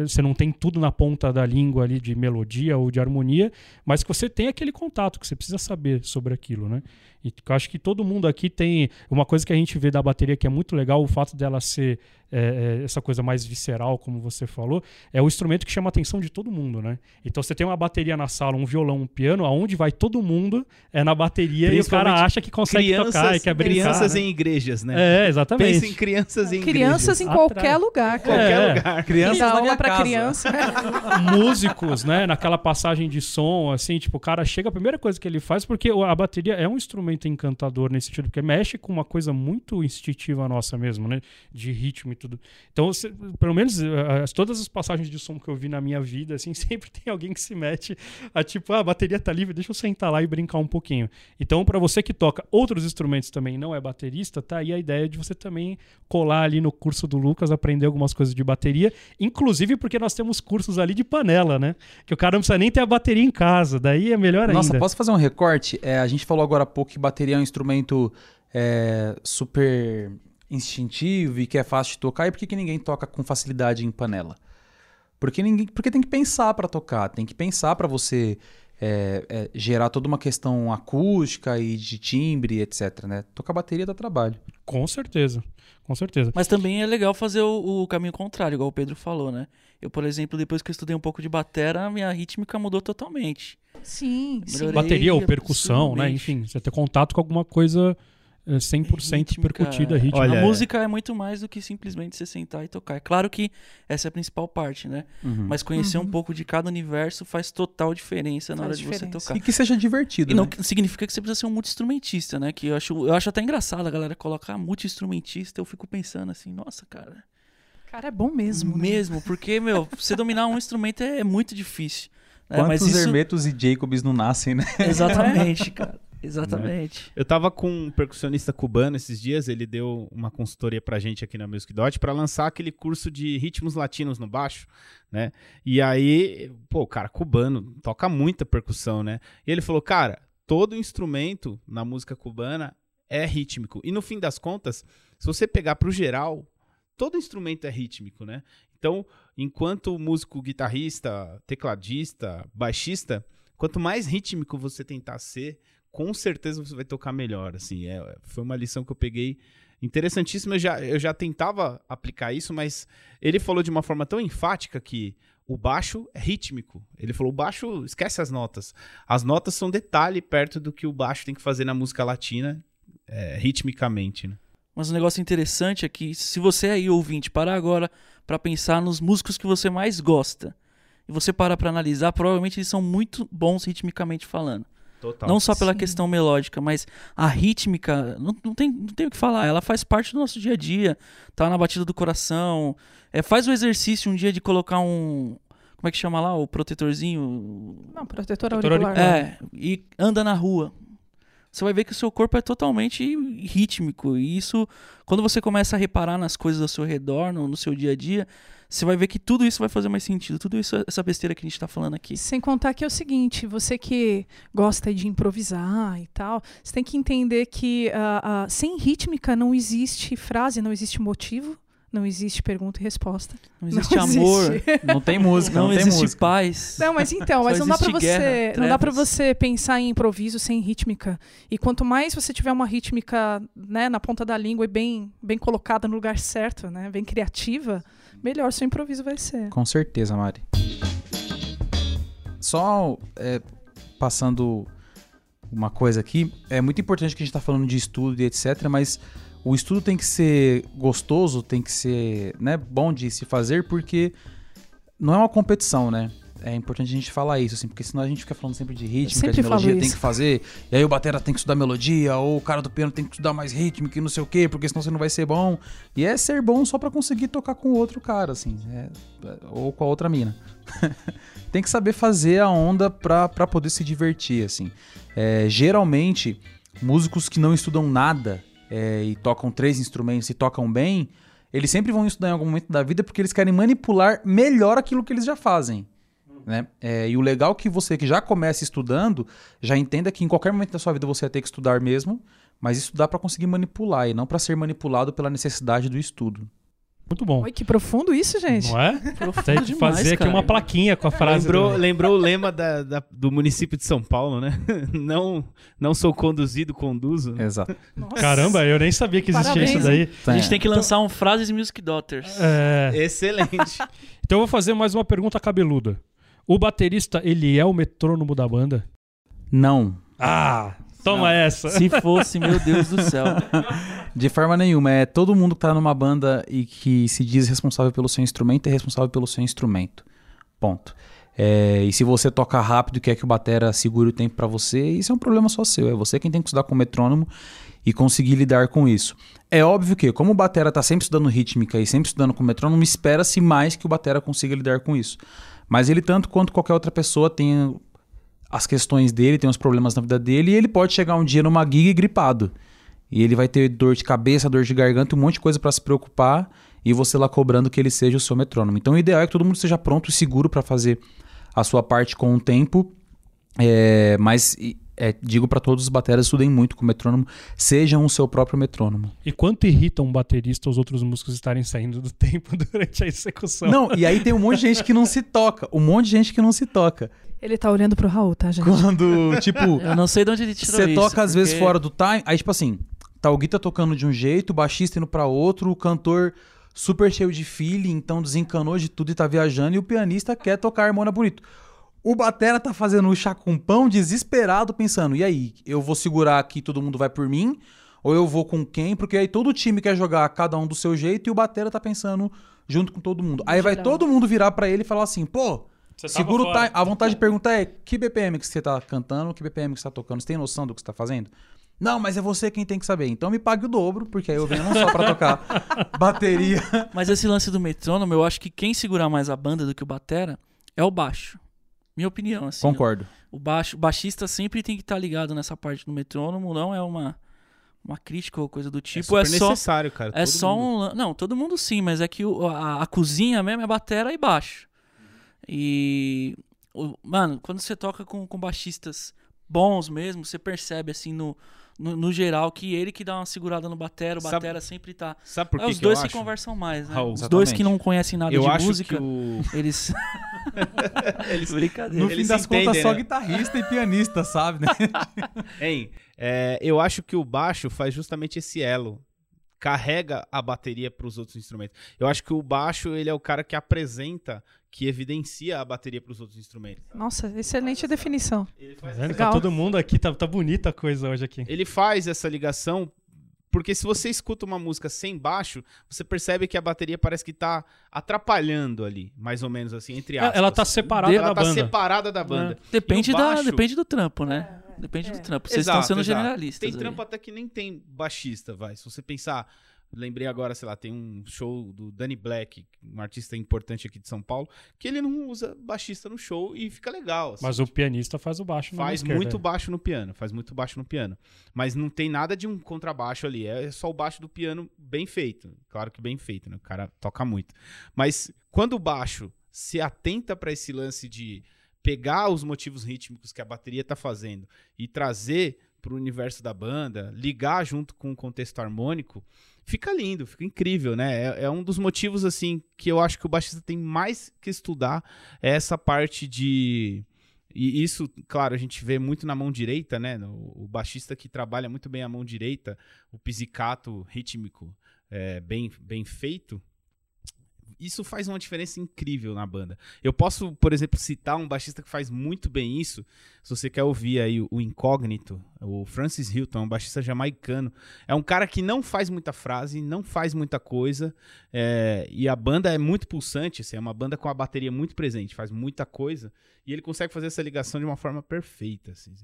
você não tem tudo na ponta da língua ali de melodia ou de harmonia, mas que você tem aquele contato, que você precisa saber sobre aquilo, né? E eu acho que todo mundo aqui tem uma coisa que a gente vê da bateria que é muito legal, o fato dela ser é, é, essa coisa mais visceral, como você falou, é o instrumento que chama a atenção de todo mundo, né? Então você tem uma bateria na sala, um violão, um piano, aonde vai todo mundo é na bateria e o cara acha que consegue tocar e quer brincar. crianças né? em igrejas, né? É, exatamente. Pensa em crianças em Crianças em Atrás. qualquer lugar, cara. qualquer É. lugar. Crianças na minha aula pra casa. criança. músicos, né, naquela passagem de som, assim, tipo, o cara chega, a primeira coisa que ele faz, porque a bateria é um instrumento encantador nesse sentido, porque mexe com uma coisa muito instintiva nossa mesmo, né, de ritmo e tudo. Então, pelo menos eh, as- todas as passagens de som que eu vi na minha vida, assim, sempre tem alguém que se mete a tipo, ah, a bateria tá livre, deixa eu sentar lá e brincar um pouquinho. Então, pra você que toca outros instrumentos também, e não é baterista, tá aí a ideia de você também colar ali no curso do Lucas, aprender algumas coisas de bateria, inclusive porque nós temos cursos ali de panela, né? Que o cara não precisa nem ter a bateria em casa, daí é melhor Nossa, ainda. posso fazer um recorte? É, a gente falou agora há pouco que bateria é um instrumento é, super instintivo e que é fácil de tocar. E por que, que ninguém toca com facilidade em panela? Porque, ninguém, porque tem que pensar para tocar, tem que pensar para você é, é, gerar toda uma questão acústica e de timbre, etc. Né? Tocar bateria dá trabalho. Com certeza, com certeza. Mas também é legal fazer o, o caminho contrário, igual o Pedro falou, né? Eu, por exemplo, depois que eu estudei um pouco de batera, a minha rítmica mudou totalmente. Sim, sim. Bateria ou percussão, né? Enfim, você ter contato com alguma coisa 100% Rítmica, percutida, é. ritmo. Olha, a música é muito mais do que simplesmente você sentar e tocar. É claro que essa é a principal parte, né? Uhum. Mas conhecer Uhum. um pouco de cada universo faz total diferença na Faz hora de você diferença. tocar. E que seja divertido. E não né? que- significa que você precisa ser um multi-instrumentista, né? Que eu acho, eu acho até engraçado a galera colocar multi-instrumentista. Eu fico pensando assim, nossa, cara. Cara, é bom mesmo. né? Mesmo, porque, meu, você dominar um instrumento é, é muito difícil. né? Quantos Mas isso... Hermetos e Jacobs não nascem, né? Exatamente, cara. Exatamente. Eu tava com um percussionista cubano esses dias, ele deu uma consultoria pra gente aqui na Music Dot pra lançar aquele curso de ritmos latinos no baixo, né? E aí, pô, o cara cubano toca muita percussão, né? E ele falou, cara, todo instrumento na música cubana é rítmico. E no fim das contas, se você pegar pro geral, todo instrumento é rítmico, né? Então, enquanto músico, guitarrista, tecladista, baixista, quanto mais rítmico você tentar ser, com certeza você vai tocar melhor, assim. É, foi uma lição que eu peguei interessantíssima. Eu já, eu já tentava aplicar isso, mas ele falou de uma forma tão enfática que o baixo é rítmico. Ele falou, o baixo, esquece as notas. As notas são detalhe perto do que o baixo tem que fazer na música latina, é, ritmicamente, né? Mas um negócio interessante é que se você aí, ouvinte, parar agora pra pensar nos músicos que você mais gosta, e você parar pra analisar, provavelmente eles são muito bons ritmicamente falando. Total. Não só pela Sim. questão melódica, mas a rítmica, não, não, tem, não tem o que falar, ela faz parte do nosso dia a dia, tá na batida do coração. É, faz o exercício um dia de colocar um. Como é que chama lá? O protetorzinho. Não, protetor auricular. É, e anda na rua. Você vai ver que o seu corpo é totalmente rítmico. E isso, quando você começa a reparar nas coisas ao seu redor, no, no seu dia a dia, você vai ver que tudo isso vai fazer mais sentido. Tudo isso, essa besteira que a gente tá falando aqui. Sem contar que é o seguinte, você que gosta de improvisar e tal, você tem que entender que ah, ah, sem rítmica não existe frase, não existe motivo, não existe pergunta e resposta. Não existe Não amor, existe. Não tem música, não, não, tem existe música. paz. Não, mas então, mas não dá para você, guerra, não dá para você pensar em improviso sem rítmica. E quanto mais você tiver uma rítmica, né, na ponta da língua e bem bem colocada no lugar certo, né, bem criativa, melhor seu improviso vai ser. Com certeza, Mari. Só é, passando uma coisa aqui, é muito importante que a gente está falando de estudo e etc, mas o estudo tem que ser gostoso, tem que ser né, bom de se fazer, porque não é uma competição, né? É importante a gente falar isso, assim, porque senão a gente fica falando sempre de rítmica, sempre de falo melodia, tem que fazer, e aí o batera tem que estudar melodia, ou o cara do piano tem que estudar mais rítmica e não sei o quê, porque senão você não vai ser bom. E é ser bom só pra conseguir tocar com outro cara, assim, é- ou com a outra mina. tem que saber fazer a onda pra, pra poder se divertir, assim. É, geralmente, músicos que não estudam nada é, e tocam três instrumentos e tocam bem, eles sempre vão estudar em algum momento da vida porque eles querem manipular melhor aquilo que eles já fazem. Né? É, e o legal é que você que já começa estudando, já entenda que em qualquer momento da sua vida você vai ter que estudar mesmo, mas estudar para conseguir manipular e não para ser manipulado pela necessidade do estudo. Muito bom. Oi, que profundo isso, gente. Não é? Profundo Tem que demais, fazer aqui cara. uma plaquinha com a frase. Lembrou, do- lembrou o lema da- da- do município de São Paulo, né? Não, não sou conduzido, conduzo. Exato. Nossa. Caramba, eu nem sabia que existia Parabéns, isso daí. A gente tem que lançar um Frases Music Daughters. É, Excelente. então eu vou fazer mais uma pergunta cabeluda. O baterista, ele é o metrônomo da banda? Não. Ah, toma Não. essa. Se fosse, meu Deus do céu. De forma nenhuma. É todo mundo que tá numa banda e que se diz responsável pelo seu instrumento é responsável pelo seu instrumento. Ponto. É, e se você toca rápido e quer que o batera segure o tempo pra você, isso é um problema só seu. É você quem tem que estudar com o metrônomo e conseguir lidar com isso. É óbvio que, como o batera tá sempre estudando rítmica e sempre estudando com o metrônomo, espera-se mais que o batera consiga lidar com isso. Mas ele, tanto quanto qualquer outra pessoa, tem as questões dele, tem os problemas na vida dele, e ele pode chegar um dia numa gig gripado. E ele vai ter dor de cabeça, dor de garganta, um monte de coisa para se preocupar, e você lá cobrando que ele seja o seu metrônomo. Então o ideal é que todo mundo esteja pronto e seguro para fazer a sua parte com o tempo. É, mas é, digo para todos os bateras, estudem muito com o metrônomo, sejam o seu próprio metrônomo. E quanto irrita um baterista os outros músicos estarem saindo do tempo durante a execução? Não, e aí tem um monte de gente que não se toca. Um monte de gente que não se toca. Ele tá olhando pro Raul, tá, gente? Quando, tipo, Eu não sei de onde ele tirou você toca às vezes porque- fora do time, aí tipo assim, tá o Gui tá tocando de um jeito, o baixista indo pra outro, o cantor super cheio de feeling, então desencanou de tudo e tá viajando, e o pianista quer tocar a harmonia bonito. O batera tá fazendo o chá com pão desesperado, pensando, e aí, eu vou segurar aqui, todo mundo vai por mim, ou eu vou com quem? Porque aí todo time quer jogar cada um do seu jeito, e o batera tá pensando junto com todo mundo. Aí vai todo mundo virar pra ele e falar assim, pô, Segura o time. A vontade de perguntar é: que BPM que você tá cantando, que BPM que você tá tocando? Você tem noção do que você tá fazendo? Não, mas é você quem tem que saber. Então me pague o dobro, porque aí eu venho não só pra tocar bateria. Mas esse lance do metrônomo, eu acho que quem segurar mais a banda do que o batera é o baixo. Minha opinião, assim. Concordo. O baixo, o baixista sempre tem que estar ligado nessa parte do metrônomo, não é uma, uma crítica ou coisa do tipo. É, super só, necessário, cara. é todo só mundo. um. Não, todo mundo sim, mas é que o- a, a cozinha mesmo é batera e baixo. E. o- mano, quando você toca com, com baixistas bons mesmo, você percebe assim no, no, no geral que ele que dá uma segurada no batera, o Sabe- batera sempre tá. Sabe por é que os que eu dois que acho? conversam mais, né? Raul, os dois que não conhecem nada Eu de acho música, que o... eles. Eles... Brincadeira. No Eles fim das entendem, contas, só né? guitarrista e pianista, sabe? Né? Hein, é, eu acho que o baixo faz justamente esse elo. Carrega a bateria para os outros instrumentos. Eu acho que o baixo ele é o cara que apresenta, que evidencia a bateria para os outros instrumentos. Nossa, excelente definição. Ele Tá? Tá todo mundo aqui, tá, tá bonita a coisa hoje aqui. ele faz essa ligação porque se você escuta uma música sem baixo, você percebe que a bateria parece que tá atrapalhando ali, mais ou menos assim, entre aspas. Ela tá separada Ela da tá banda. separada da banda. Depende, E o da, baixo- depende do trampo, né? Depende é. do trampo. Vocês Exato, estão sendo exato. generalistas. Tem aí. trampo até que nem tem baixista, vai. Se você pensar, lembrei agora, sei lá, tem um show do Danny Black, um artista importante aqui de São Paulo, que ele não usa baixista no show e fica legal. assim. Mas o pianista faz o baixo na faz muito baixo no piano, faz muito baixo no piano. Mas não tem nada de um contrabaixo ali, é só o baixo do piano bem feito. Claro que bem feito, né? O cara toca muito. Mas quando o baixo se atenta para esse lance de pegar os motivos rítmicos que a bateria tá fazendo e trazer pro universo da banda, ligar junto com o contexto harmônico, fica lindo, fica incrível, né? É, é um dos motivos, assim, que eu acho que o baixista tem mais que estudar, é essa parte de... E isso, claro, a gente vê muito na mão direita, né? O, o baixista que trabalha muito bem a mão direita, o pizzicato rítmico é, bem, bem feito, isso faz uma diferença incrível na banda. Eu posso, por exemplo, citar um baixista que faz muito bem isso. Se você quer ouvir aí o, incógnito, o Francis Hilton, um baixista jamaicano. É um cara que não faz muita frase, não faz muita coisa. é, e a banda é muito pulsante, assim, é uma banda com a bateria muito presente, faz muita coisa. E ele consegue fazer essa ligação de uma forma perfeita. assim.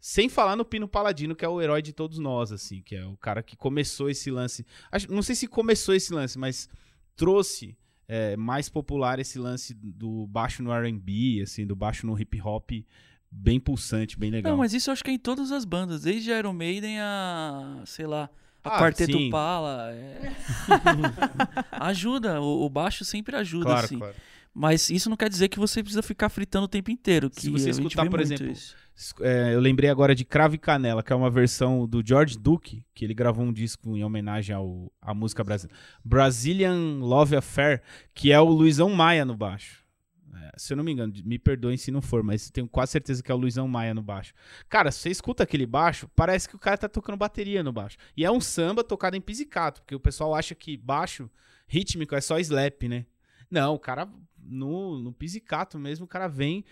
Sem falar no Pino Paladino, que é o herói de todos nós, assim, que é o cara que começou esse lance. Acho- não sei se começou esse lance, mas trouxe é, mais popular esse lance do baixo no R&B, assim, do baixo no hip hop, bem pulsante, bem legal. Não, mas isso eu acho que é em todas as bandas, desde Iron Maiden a, sei lá, a Ah, Quarteto sim. Pala. é. ajuda, o, o baixo sempre ajuda, claro, assim. claro. Mas isso não quer dizer que você precisa ficar fritando o tempo inteiro. Que Se você escutar, por exemplo, isso. É, eu lembrei agora de Cravo e Canela, que é uma versão do George Duke, que ele gravou um disco em homenagem ao, à música brasileira. Brazilian Love Affair, que é o Luizão Maia no baixo. É, se eu não me engano, me perdoem se não for, mas tenho quase certeza que é o Luizão Maia no baixo. Cara, se você escuta aquele baixo, parece que o cara tá tocando bateria no baixo. E é um samba tocado em pizzicato, porque o pessoal acha que baixo rítmico é só slap, né? Não, o cara no, no pizzicato mesmo, o cara vem,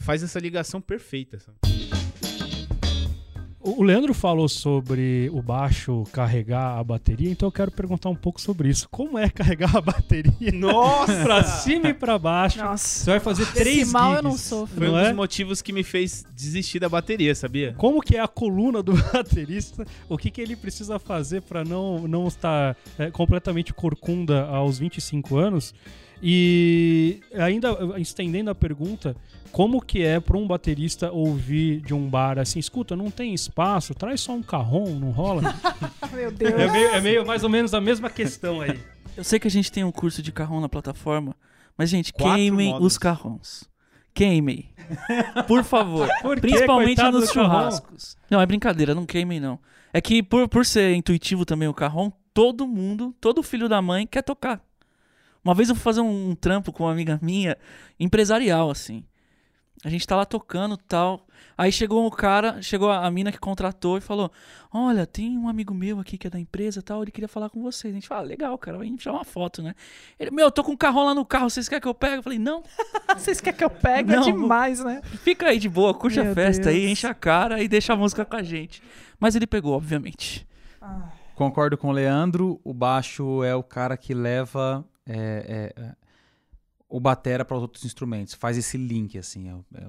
faz essa ligação perfeita. sabe? O Leandro falou sobre o baixo carregar a bateria, então eu quero perguntar um pouco sobre isso. Como é carregar a bateria Nossa! pra cima e pra baixo? Você Nossa. vai fazer três Desse mal eu gigs, não sofro. Foi um não dos é? motivos que me fez desistir da bateria, sabia? Como que é a coluna do baterista? O que, que ele precisa fazer pra não, não estar é, completamente corcunda aos 25 anos? E ainda estendendo a pergunta, como que é para um baterista ouvir de um bar assim, escuta, não tem espaço, traz só um carrom, não rola? Meu Deus. é, meio, é meio mais ou menos a mesma questão aí. Eu sei que a gente tem um curso de carrão na plataforma, mas, gente, Quatro queimem modos. os carrões. Queimem. Por favor. Por? Principalmente Coitado nos churrascos. Não, é brincadeira, não queimem, não. É que por, por ser intuitivo também o carrão, todo mundo, todo filho da mãe quer tocar. Uma vez eu fui fazer um, trampo com uma amiga minha, empresarial, assim. A gente tá lá tocando tal. Aí chegou o cara, chegou a, a mina que contratou e falou: Olha, tem um amigo meu aqui que é da empresa e tal, ele queria falar com vocês. A gente fala, "Ah, legal, cara, vai tirar uma foto, né? Ele, meu, eu tô com um carrão lá no carro, vocês querem que eu pegue? Eu falei, não, Vocês querem que eu pegue? Não. É demais, né? fica aí de boa, curte a Meu festa aí, Deus. enche a cara e deixa a música com a gente. Mas ele pegou, obviamente. Ah, Concordo com o Leandro, o baixo é o cara que leva é, é, é, o batera para os outros instrumentos, faz esse link, assim. é- é-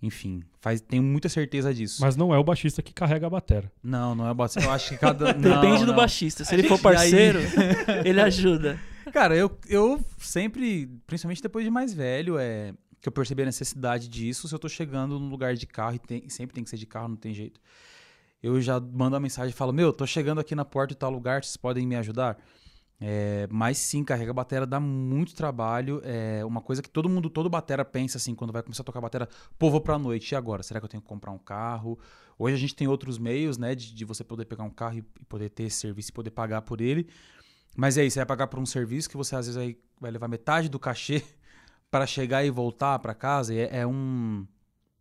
enfim, faz, tenho muita certeza disso. Mas não é o baixista que carrega a batera. Não, não é o batera. Eu acho que cada. não, Depende do não. baixista. Se A ele for gente- aí- parceiro, ele ajuda. Cara, eu, eu sempre, principalmente depois de mais velho, é que eu percebi a necessidade disso. Se eu tô chegando num lugar de carro e tem- sempre tem que ser de carro, não tem jeito. Eu já mando uma mensagem e falo: Meu, tô chegando aqui na porta de tal lugar, vocês podem me ajudar? É, mas sim, carregar batera dá muito trabalho. É uma coisa que todo mundo, todo batera pensa assim, quando vai começar a tocar batera, pô, vou pra noite, e agora? Será que eu tenho que comprar um carro? Hoje a gente tem outros meios, né, de, de você poder pegar um carro e, e poder ter esse serviço e poder pagar por ele. Mas é isso, você vai pagar por um serviço que você às vezes vai, vai levar metade do cachê para chegar e voltar para casa. É, é um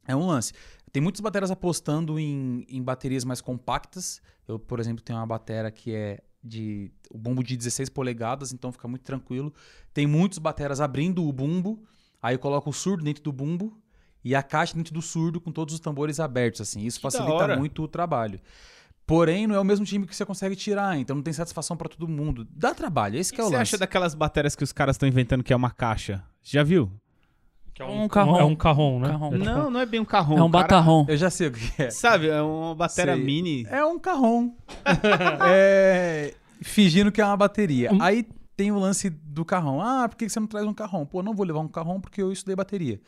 é um lance. Tem muitas baterias apostando em, em baterias mais compactas. Eu, por exemplo, tenho uma bateria que é de o bumbo de 16 polegadas, então fica muito tranquilo. Tem muitos bateras abrindo o bumbo, aí eu coloco o surdo dentro do bumbo e a caixa dentro do surdo com todos os tambores abertos, assim. Isso Que facilita muito o trabalho. Porém, não é o mesmo time que você consegue tirar, então não tem satisfação pra todo mundo. Dá trabalho, esse O que que é o você lance. acha daquelas baterias que os caras estão inventando que é uma caixa? Já viu? Que é Um carrom. É um carrom, né? Carrom. É tipo- Não, não é bem um carrom. É um cara. batarrom. Eu já sei o que é. Sabe, é uma bateria Sei. mini. É um carrom. é, fingindo que é uma bateria. Hum. Aí tem o lance do carrom. Ah, por que você não traz um carrom? Pô, não vou levar um carrom porque eu estudei bateria.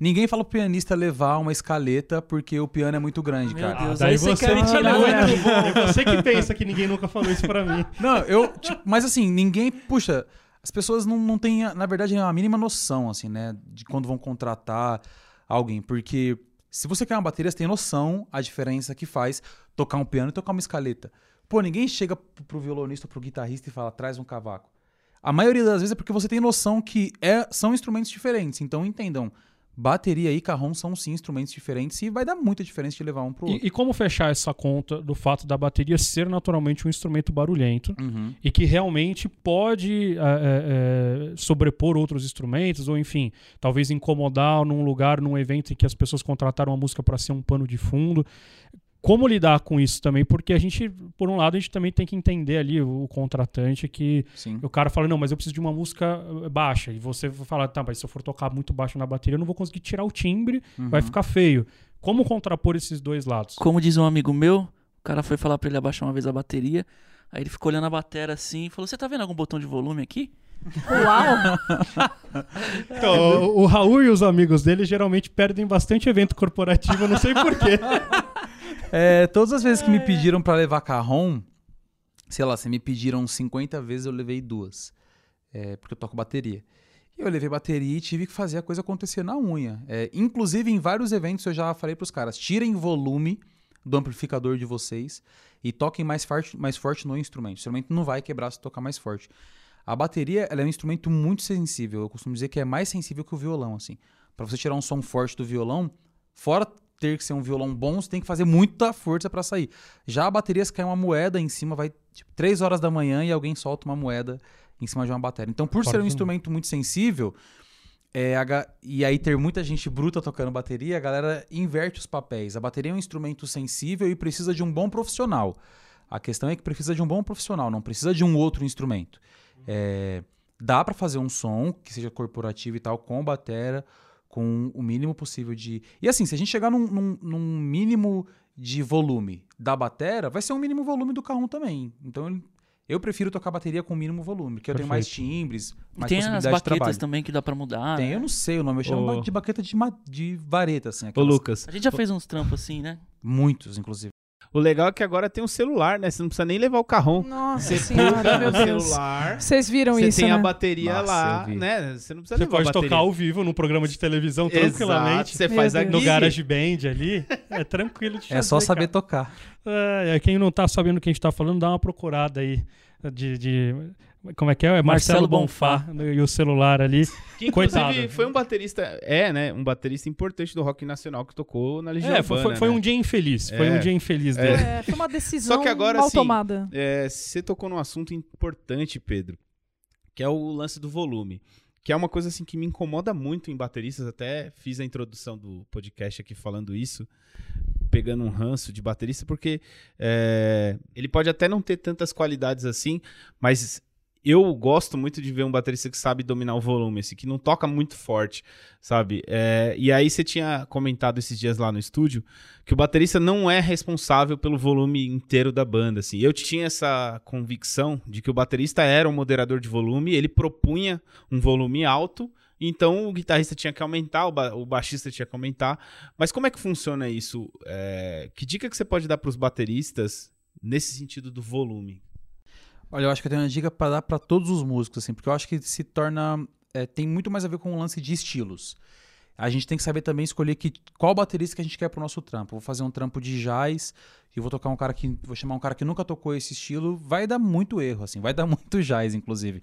Ninguém fala pro pianista levar uma escaleta porque o piano é muito grande, Meu cara. Deus, daí aí você quer me tirar. Muito bom. É você que pensa que ninguém nunca falou isso pra mim. Não, eu. tipo, mas assim, ninguém. Puxa, as pessoas não, não têm, na verdade, a mínima noção, assim, né? De quando vão contratar alguém. Porque se você quer uma bateria, você tem noção a diferença que faz tocar um piano e tocar uma escaleta. Pô, ninguém chega pro pro violonista ou pro guitarrista e fala, traz um cavaco. A maioria das vezes é porque você tem noção que é, são instrumentos diferentes. Então entendam. Bateria e carrom são sim instrumentos diferentes e vai dar muita diferença de levar um pro outro. E, e como fechar essa conta do fato da bateria ser naturalmente um instrumento barulhento Uhum. e que realmente pode é, é, sobrepor outros instrumentos ou, enfim, talvez incomodar num lugar, num evento em que as pessoas contrataram a música para ser um pano de fundo. Como lidar com isso também? Porque a gente, por um lado, a gente também tem que entender ali o, contratante que Sim. o cara fala, não, mas eu preciso de uma música eh, baixa. E você fala, tá, mas se eu for tocar muito baixo na bateria, eu não vou conseguir tirar o timbre, vai Uhum. ficar feio. Como contrapor esses dois lados? Como diz um amigo meu, o cara foi falar pra ele abaixar uma vez a bateria. Aí ele ficou olhando a bateria assim e falou: Você tá vendo algum botão de volume aqui? Uau! Então, o, o Raul e os amigos dele geralmente perdem bastante evento corporativo, eu não sei porquê. É, todas as vezes que me pediram pra levar carrom, sei lá, se me pediram 50 vezes, eu levei duas. É, porque eu toco bateria. E eu levei bateria e tive que fazer a coisa acontecer na unha. É, inclusive, em vários eventos eu já falei pros caras: tirem volume do amplificador de vocês e toquem mais forte, mais forte no instrumento. O instrumento não vai quebrar se tocar mais forte. A bateria é um instrumento muito sensível. Eu costumo dizer que é mais sensível que o violão, assim. Pra você tirar um som forte do violão, fora ter que ser um violão bom, você tem que fazer muita força pra sair. Já a bateria, se cair uma moeda em cima, vai tipo 3 horas da manhã e alguém solta uma moeda em cima de uma bateria. Então, por ser um Pode- instrumento muito sensível, é, a e aí ter muita gente bruta tocando bateria, a galera inverte os papéis. A bateria é um instrumento sensível e precisa de um bom profissional. A questão é que precisa de um bom profissional, não precisa de um outro instrumento. É, dá pra fazer um som que seja corporativo e tal com batera, com o mínimo possível de. E assim, se a gente chegar num, num- num mínimo de volume da batera, vai ser um mínimo volume do K1 também. Então eu prefiro tocar bateria com mínimo volume, porque eu tenho mais Perfeito. timbres, mais Tem as possibilidade de baquetas trabalho. também que dá pra mudar. Tem, né? eu não sei o nome, eu chamo Ô. de baqueta de, ma- de vareta, assim. Ô, aquelas- Lucas, A gente já fez uns trampos assim, né? Muitos, inclusive. O legal é que agora tem um celular, né? Você não precisa nem levar o carrão. Nossa Você senhora, meu Deus. celular, Vocês viram você isso, tem a né? bateria Nossa, lá, né? Você não precisa Você levar pode a bateria. tocar ao vivo num programa de televisão Exato, tranquilamente. Você Meu faz Deus. aqui. No Garage Band ali. É tranquilo de É só saber cara. tocar. É, é, quem não tá sabendo o que a gente tá falando, dá uma procurada aí. De. de- como é que é? É Marcelo, Marcelo Bonfá no- e o celular ali. Que inclusive Coitado. foi um baterista, é, né? Um baterista importante do rock nacional que tocou na Legião É, foi, foi, Urbana, foi né? um dia infeliz. Foi É. um dia infeliz dele. É, foi uma decisão Só que agora, mal assim, tomada. É, você tocou num assunto importante, Pedro, que é o lance do volume. Que é uma coisa assim que me incomoda muito em bateristas. Até fiz a introdução do podcast aqui falando isso, pegando um ranço de baterista, porque é, ele pode até não ter tantas qualidades assim, mas eu gosto muito de ver um baterista que sabe dominar o volume, assim, que não toca muito forte, sabe? É, e aí você tinha comentado esses dias lá no estúdio que o baterista não é responsável pelo volume inteiro da banda, assim. Eu tinha essa convicção de que o baterista era um moderador de volume, ele propunha um volume alto, então o guitarrista tinha que aumentar, o, ba- o baixista tinha que aumentar. Mas como é que funciona isso? É, que dica que você pode dar para os bateristas nesse sentido do volume? Olha, eu acho que eu tenho uma dica pra dar pra todos os músicos, assim, porque eu acho que se torna. é, tem muito mais a ver com o lance de estilos. A gente tem que saber também escolher que, qual baterista que a gente quer pro nosso trampo. Vou fazer um trampo de jazz e vou tocar um cara que. Vou chamar um cara que nunca tocou esse estilo. Vai dar muito erro, assim, vai dar muito jazz, inclusive.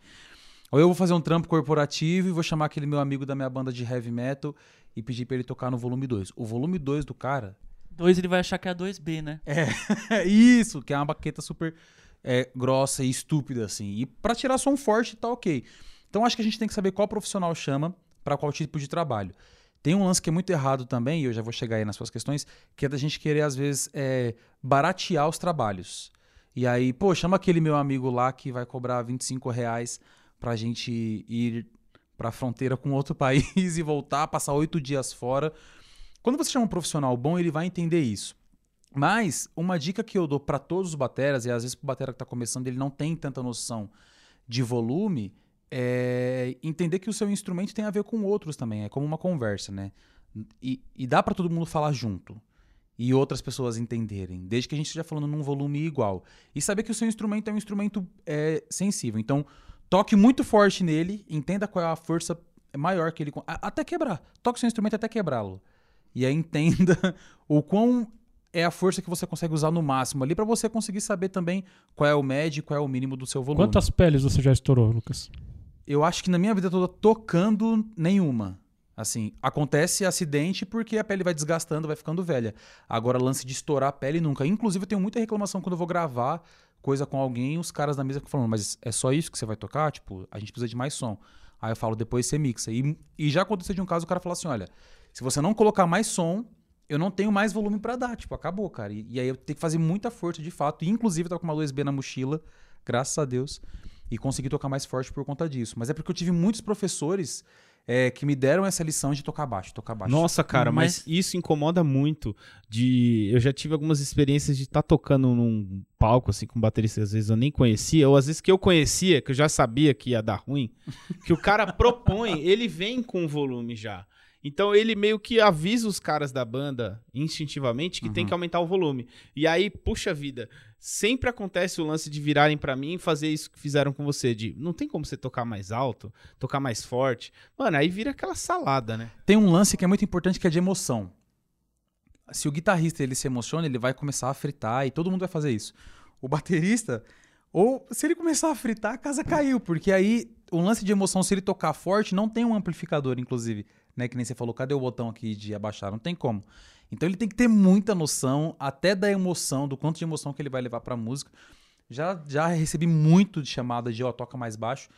Ou eu vou fazer um trampo corporativo e vou chamar aquele meu amigo da minha banda de heavy metal e pedir pra ele tocar no volume 2. O volume 2 do cara Dois ele vai achar que é a 2B, né? é isso, que é uma baqueta super é, grossa e estúpida, assim. E pra tirar som forte tá ok. Então acho que a gente tem que saber qual profissional chama pra qual tipo de trabalho. Tem um lance que é muito errado também, e eu já vou chegar aí nas suas questões, que é da gente querer, às vezes, é, baratear os trabalhos. E aí, pô, chama aquele meu amigo lá que vai cobrar 25 reais pra gente ir pra fronteira com outro país e voltar, passar oito dias fora. Quando você chama um profissional bom, ele vai entender isso. Mas uma dica que eu dou pra todos os bateras, e às vezes pro batera que tá começando, ele não tem tanta noção de volume, é entender que o seu instrumento tem a ver com outros também, é como uma conversa, né? E, e dá pra todo mundo falar junto. E outras pessoas entenderem, desde que a gente esteja falando num volume igual. E saber que o seu instrumento é um instrumento é, sensível. Então, toque muito forte nele, entenda qual é a força maior que ele. Até quebrar. Toque o seu instrumento até quebrá-lo. E aí entenda o quão é a força que você consegue usar no máximo ali pra você conseguir saber também qual é o médio e qual é o mínimo do seu volume. Quantas peles você já estourou, Lucas? Eu acho que na minha vida toda tocando nenhuma. Assim, acontece acidente porque a pele vai desgastando, vai ficando velha. Agora, lance de estourar a pele nunca. Inclusive, eu tenho muita reclamação quando eu vou gravar coisa com alguém, os caras da mesa falando, mas é só isso que você vai tocar? Tipo, a gente precisa de mais som. Aí eu falo, depois você mixa. E, e já aconteceu de um caso, o cara falou assim: olha, se você não colocar mais som, eu não tenho mais volume pra dar. Tipo, acabou, cara. E, e aí eu tenho que fazer muita força de fato. E, inclusive, eu tava com uma 2B na mochila, graças a Deus, e consegui tocar mais forte por conta disso. Mas é porque eu tive muitos professores é, que me deram essa lição de tocar baixo, tocar baixo. Nossa, cara, mas... Mas- isso incomoda muito. De eu já tive algumas experiências de estar tocando num palco assim com baterista que às vezes eu nem conhecia, ou às vezes que eu conhecia, que eu já sabia que ia dar ruim, que o cara propõe, ele vem com o volume já. Então ele meio que avisa os caras da banda instintivamente que tem Uhum. que aumentar o volume. E aí, puxa vida, sempre acontece o lance de virarem pra mim e fazer isso que fizeram com você, de não tem como você tocar mais alto, tocar mais forte. Mano, aí vira aquela salada, né? Tem um lance que é muito importante que é de emoção. Se o guitarrista ele se emociona, ele vai começar a fritar e todo mundo vai fazer isso. O baterista, ou se ele começar a fritar, a casa caiu, porque aí o lance de emoção, se ele tocar forte, não tem um amplificador, inclusive, né? Que nem você falou, cadê o botão aqui de abaixar? Não tem como. Então ele tem que ter muita noção, até da emoção, do quanto de emoção que ele vai levar pra música. Já, já recebi muito de chamada de, ó, toca mais baixo.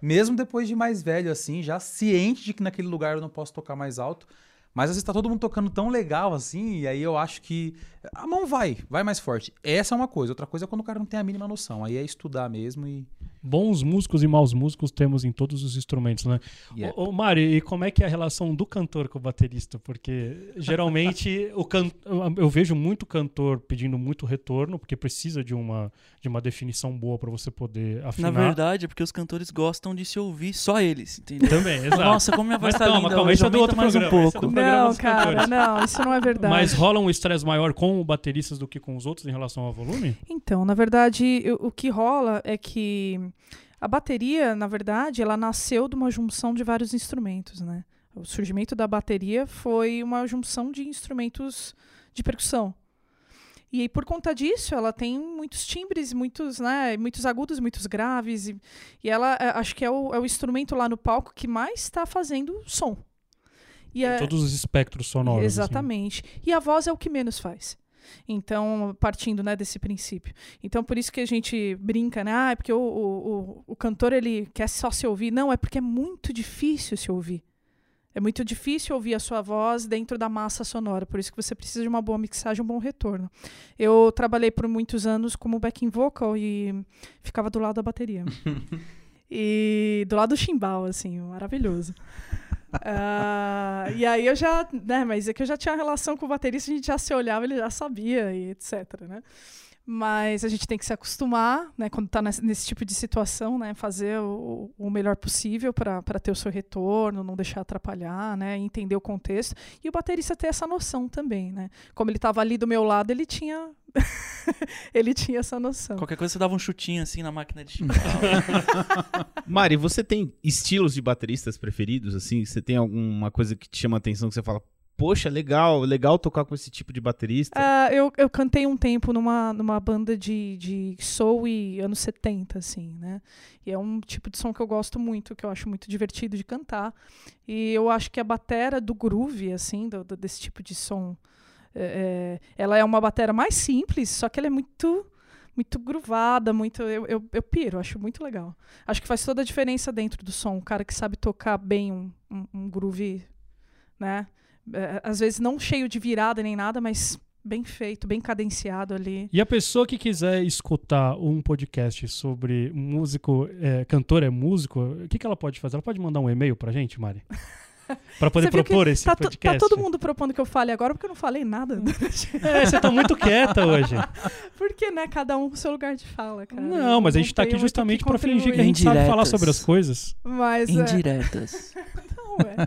Mesmo depois de mais velho, assim, já ciente de que naquele lugar eu não posso tocar mais alto. Mas às vezes tá todo mundo tocando tão legal assim, e aí eu acho que a mão vai, vai mais forte. Essa é uma coisa. Outra coisa é quando o cara não tem a mínima noção. Aí é estudar mesmo e. Bons músicos e maus músicos temos em todos os instrumentos, né? Yeah. Ô, ô, Mari, e como é que é a relação do cantor com o baterista? Porque geralmente o can... eu vejo muito cantor pedindo muito retorno, porque precisa de uma, de uma definição boa para você poder Na afinar. verdade, é porque os cantores gostam de se ouvir só eles, entendeu? Também, exato. Nossa, como minha voz Mas tá calma, linda calma, hoje, isso é do outro mais um programa, esse é pouco. programa Não, cara, cantores. não, isso não é verdade. Mas rola um estresse maior com bateristas do que com os outros em relação ao volume? Então, na verdade, o que rola é que a bateria, na verdade, ela nasceu de uma junção de vários instrumentos, né? O surgimento da bateria foi uma junção de instrumentos de percussão. E aí, por conta disso, ela tem muitos timbres, muitos, né, muitos agudos, muitos graves. E, e ela, é, acho que é o, é o instrumento lá no palco que mais está fazendo som. E é- Todos os espectros sonoros. assim. Exatamente. E a voz é o que menos faz. Então, partindo né, desse princípio. Então, por isso que a gente brinca, né? Ah, é porque o, o, o, cantor ele quer só se ouvir. Não, é porque é muito difícil se ouvir. É muito difícil ouvir a sua voz dentro da massa sonora. Por isso que você precisa de uma boa mixagem, um bom retorno. Eu trabalhei por muitos anos como backing vocal e ficava do lado da bateria. e do lado do chimbal, assim, maravilhoso. Ah, e aí eu já, né, mas é que eu já tinha relação com o baterista, a gente já se olhava, ele já sabia e etc, né? Mas a gente tem que se acostumar, né, quando está nesse, tipo de situação, né, fazer o, o melhor possível para ter o seu retorno, não deixar atrapalhar, né, entender o contexto. E o baterista ter essa noção também, né? Como ele estava ali do meu lado, ele tinha ele tinha essa noção. Qualquer coisa você dava um chutinho assim na máquina de chimbal. Mari, você tem estilos de bateristas preferidos, assim? Você tem alguma coisa que te chama a atenção que você fala, poxa, legal, legal tocar com esse tipo de baterista? Ah, eu, eu cantei um tempo numa, numa banda de, de soul e anos 70, assim, né? E é um tipo de som que eu gosto muito, que eu acho muito divertido de cantar. E eu acho que a batera do groove, assim, do, do- desse tipo de som, é, é, ela é uma batera mais simples, só que ela é muito muito groovada, muito eu, eu, eu piro, acho muito legal. Acho que faz toda a diferença dentro do som. Um cara que sabe tocar bem um, um, um groove, né? É, às vezes não cheio de virada nem nada, mas bem feito, bem cadenciado ali. E a pessoa que quiser escutar um podcast sobre músico, é, cantor é músico, o que, que ela pode fazer? Ela pode mandar um e-mail pra gente, Mari? Pra poder propor esse tá, to- podcast. tá todo mundo propondo que eu fale agora porque eu não falei nada. É, você tá muito quieta hoje. porque, né, cada um com seu lugar de fala, cara. Não, mas a gente tá aqui justamente pra fingir que a gente sabe falar sobre as coisas. Mas, é, Indiretas. não, é.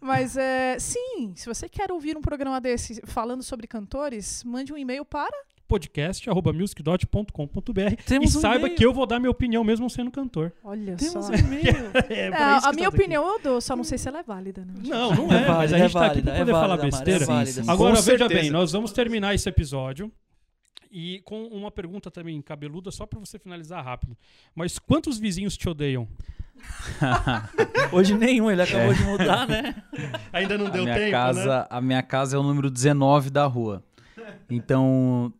Mas, é, sim, se você quer ouvir um programa desse falando sobre cantores, mande um e-mail para... podcast.musicdot.com.br e um saiba e-mail. que eu vou dar minha opinião mesmo sendo cantor. Olha Temos só. um e-mail. É, Não, isso a minha estamos aqui. opinião eu dou, só não sei se ela é válida, né? Não, não é, É mas a válida, gente tá é aqui pra válida, poder é falar válida, besteira. é válida. Sim, sim. Agora, Com veja certeza. bem, nós vamos terminar esse episódio e com uma pergunta também cabeluda, só pra você finalizar rápido. Mas quantos vizinhos te odeiam? Hoje nenhum, ele acabou de mudar, né? Ainda não a, deu minha tempo, né? casa, a minha casa é o número 19 da rua. Então,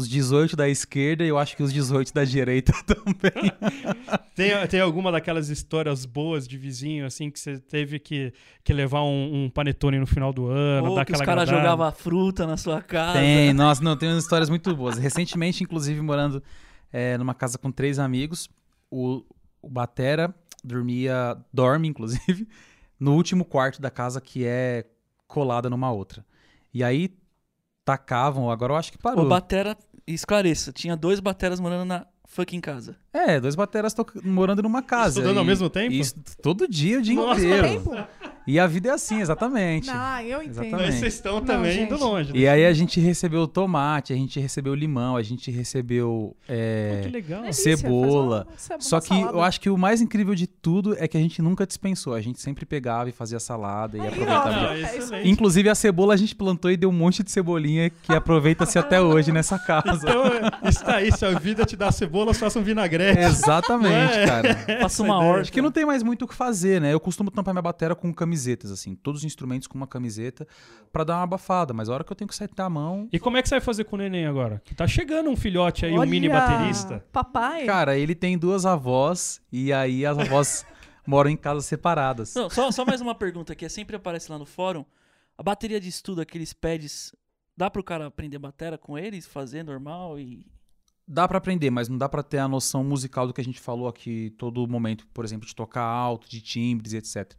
os 18 da esquerda e eu acho que os 18 da direita também. Tem, tem alguma daquelas histórias boas de vizinho, assim, que você teve que, que levar um, um panetone no final do ano, Ou dar que os caras jogavam fruta na sua casa. Tem, nossa, não, tem umas histórias muito boas. Recentemente, inclusive, morando é, numa casa com três amigos, o, o Batera dormia, dorme, inclusive, no último quarto da casa que é colada numa outra. E aí tacavam, agora eu acho que parou. O Batera, esclareça, tinha dois Bateras morando na fucking casa. É, dois bateras morando numa casa. Estudando ao e- mesmo tempo? Isso, todo dia, o dia Nossa. inteiro. Tempo? E a vida é assim, exatamente. Ah, eu entendo. Exatamente. Mas vocês estão Não, também indo gente. longe. E aí a gente recebeu tomate, a gente recebeu limão, a gente recebeu é, Pô. Delícia, cebola. uma- uma Só que salada. eu acho que o mais incrível de tudo é que a gente nunca dispensou. A gente sempre pegava e fazia salada e Aí, aproveitava. Não, é isso excelente. aí. Inclusive a cebola a gente plantou e deu um monte de cebolinha que aproveita-se até hoje nessa casa. Então, está aí, se a vida te dá cebola, faça um vinagrete. Exatamente, Não é? cara. Passa uma horta. Acho que não tem mais muito o que fazer, né? Eu costumo tampar minha batera com camisetas, assim, todos os instrumentos com uma camiseta pra dar uma abafada. Mas a hora que eu tenho que sentar a mão. E como é que você vai fazer com o neném agora? Que tá chegando um filhote aí, um Olha, mini baterista. Papai. Cara, ele tem duas avós e aí as avós moram em casas separadas. Não, só, só mais uma pergunta que é, sempre aparece lá no fórum. A bateria de estudo, aqueles pads, dá pro cara aprender batera com eles, fazer normal e. Dá pra aprender, mas não dá pra ter a noção musical do que a gente falou aqui todo momento, por exemplo, de tocar alto, de timbres e etc.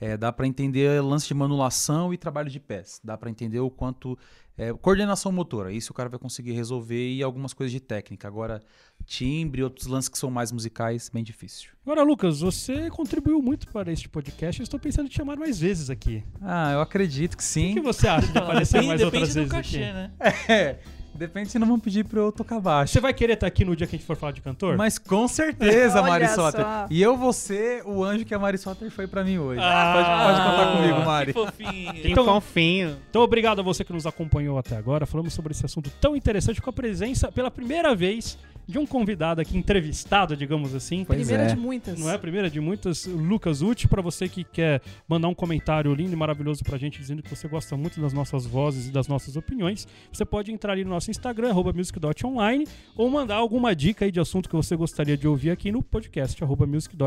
É, dá pra entender lance de manulação e trabalho de pés. Dá pra entender o quanto é, coordenação motora. Isso o cara vai conseguir resolver e algumas coisas de técnica. Agora timbre, outros lances que são mais musicais, bem difícil. Agora, Lucas, você contribuiu muito para este podcast. Eu estou pensando em te chamar mais vezes aqui. Ah, eu acredito que O sim. que você acha de aparecer mais depende outras do vezes cachê, aqui? né? É, depende se não vão pedir pra eu tocar baixo. Você vai querer estar aqui no dia que a gente for falar de cantor? Mas com certeza, Mari. Soter. E eu vou ser o anjo que a Mari Soter foi pra mim hoje. Ah, pode, pode contar comigo, Mari. Que fofinho. Que Então- fofinho. Então, obrigado a você que nos acompanhou até agora. Falamos sobre esse assunto tão interessante com a presença, pela primeira vez, de um convidado aqui, entrevistado, digamos assim. Pois Primeira é. de muitas. Não é a primeira de muitas, Lucas Uti, para você que quer mandar um comentário lindo e maravilhoso pra gente, dizendo que você gosta muito das nossas vozes e das nossas opiniões, você pode entrar ali no nosso Instagram, arroba music.online, ou mandar alguma dica aí de assunto que você gostaria de ouvir aqui no podcast, arroba music.com.br,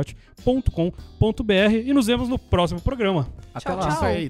e nos vemos no próximo programa. Até Tchau, lá. tchau. Isso aí.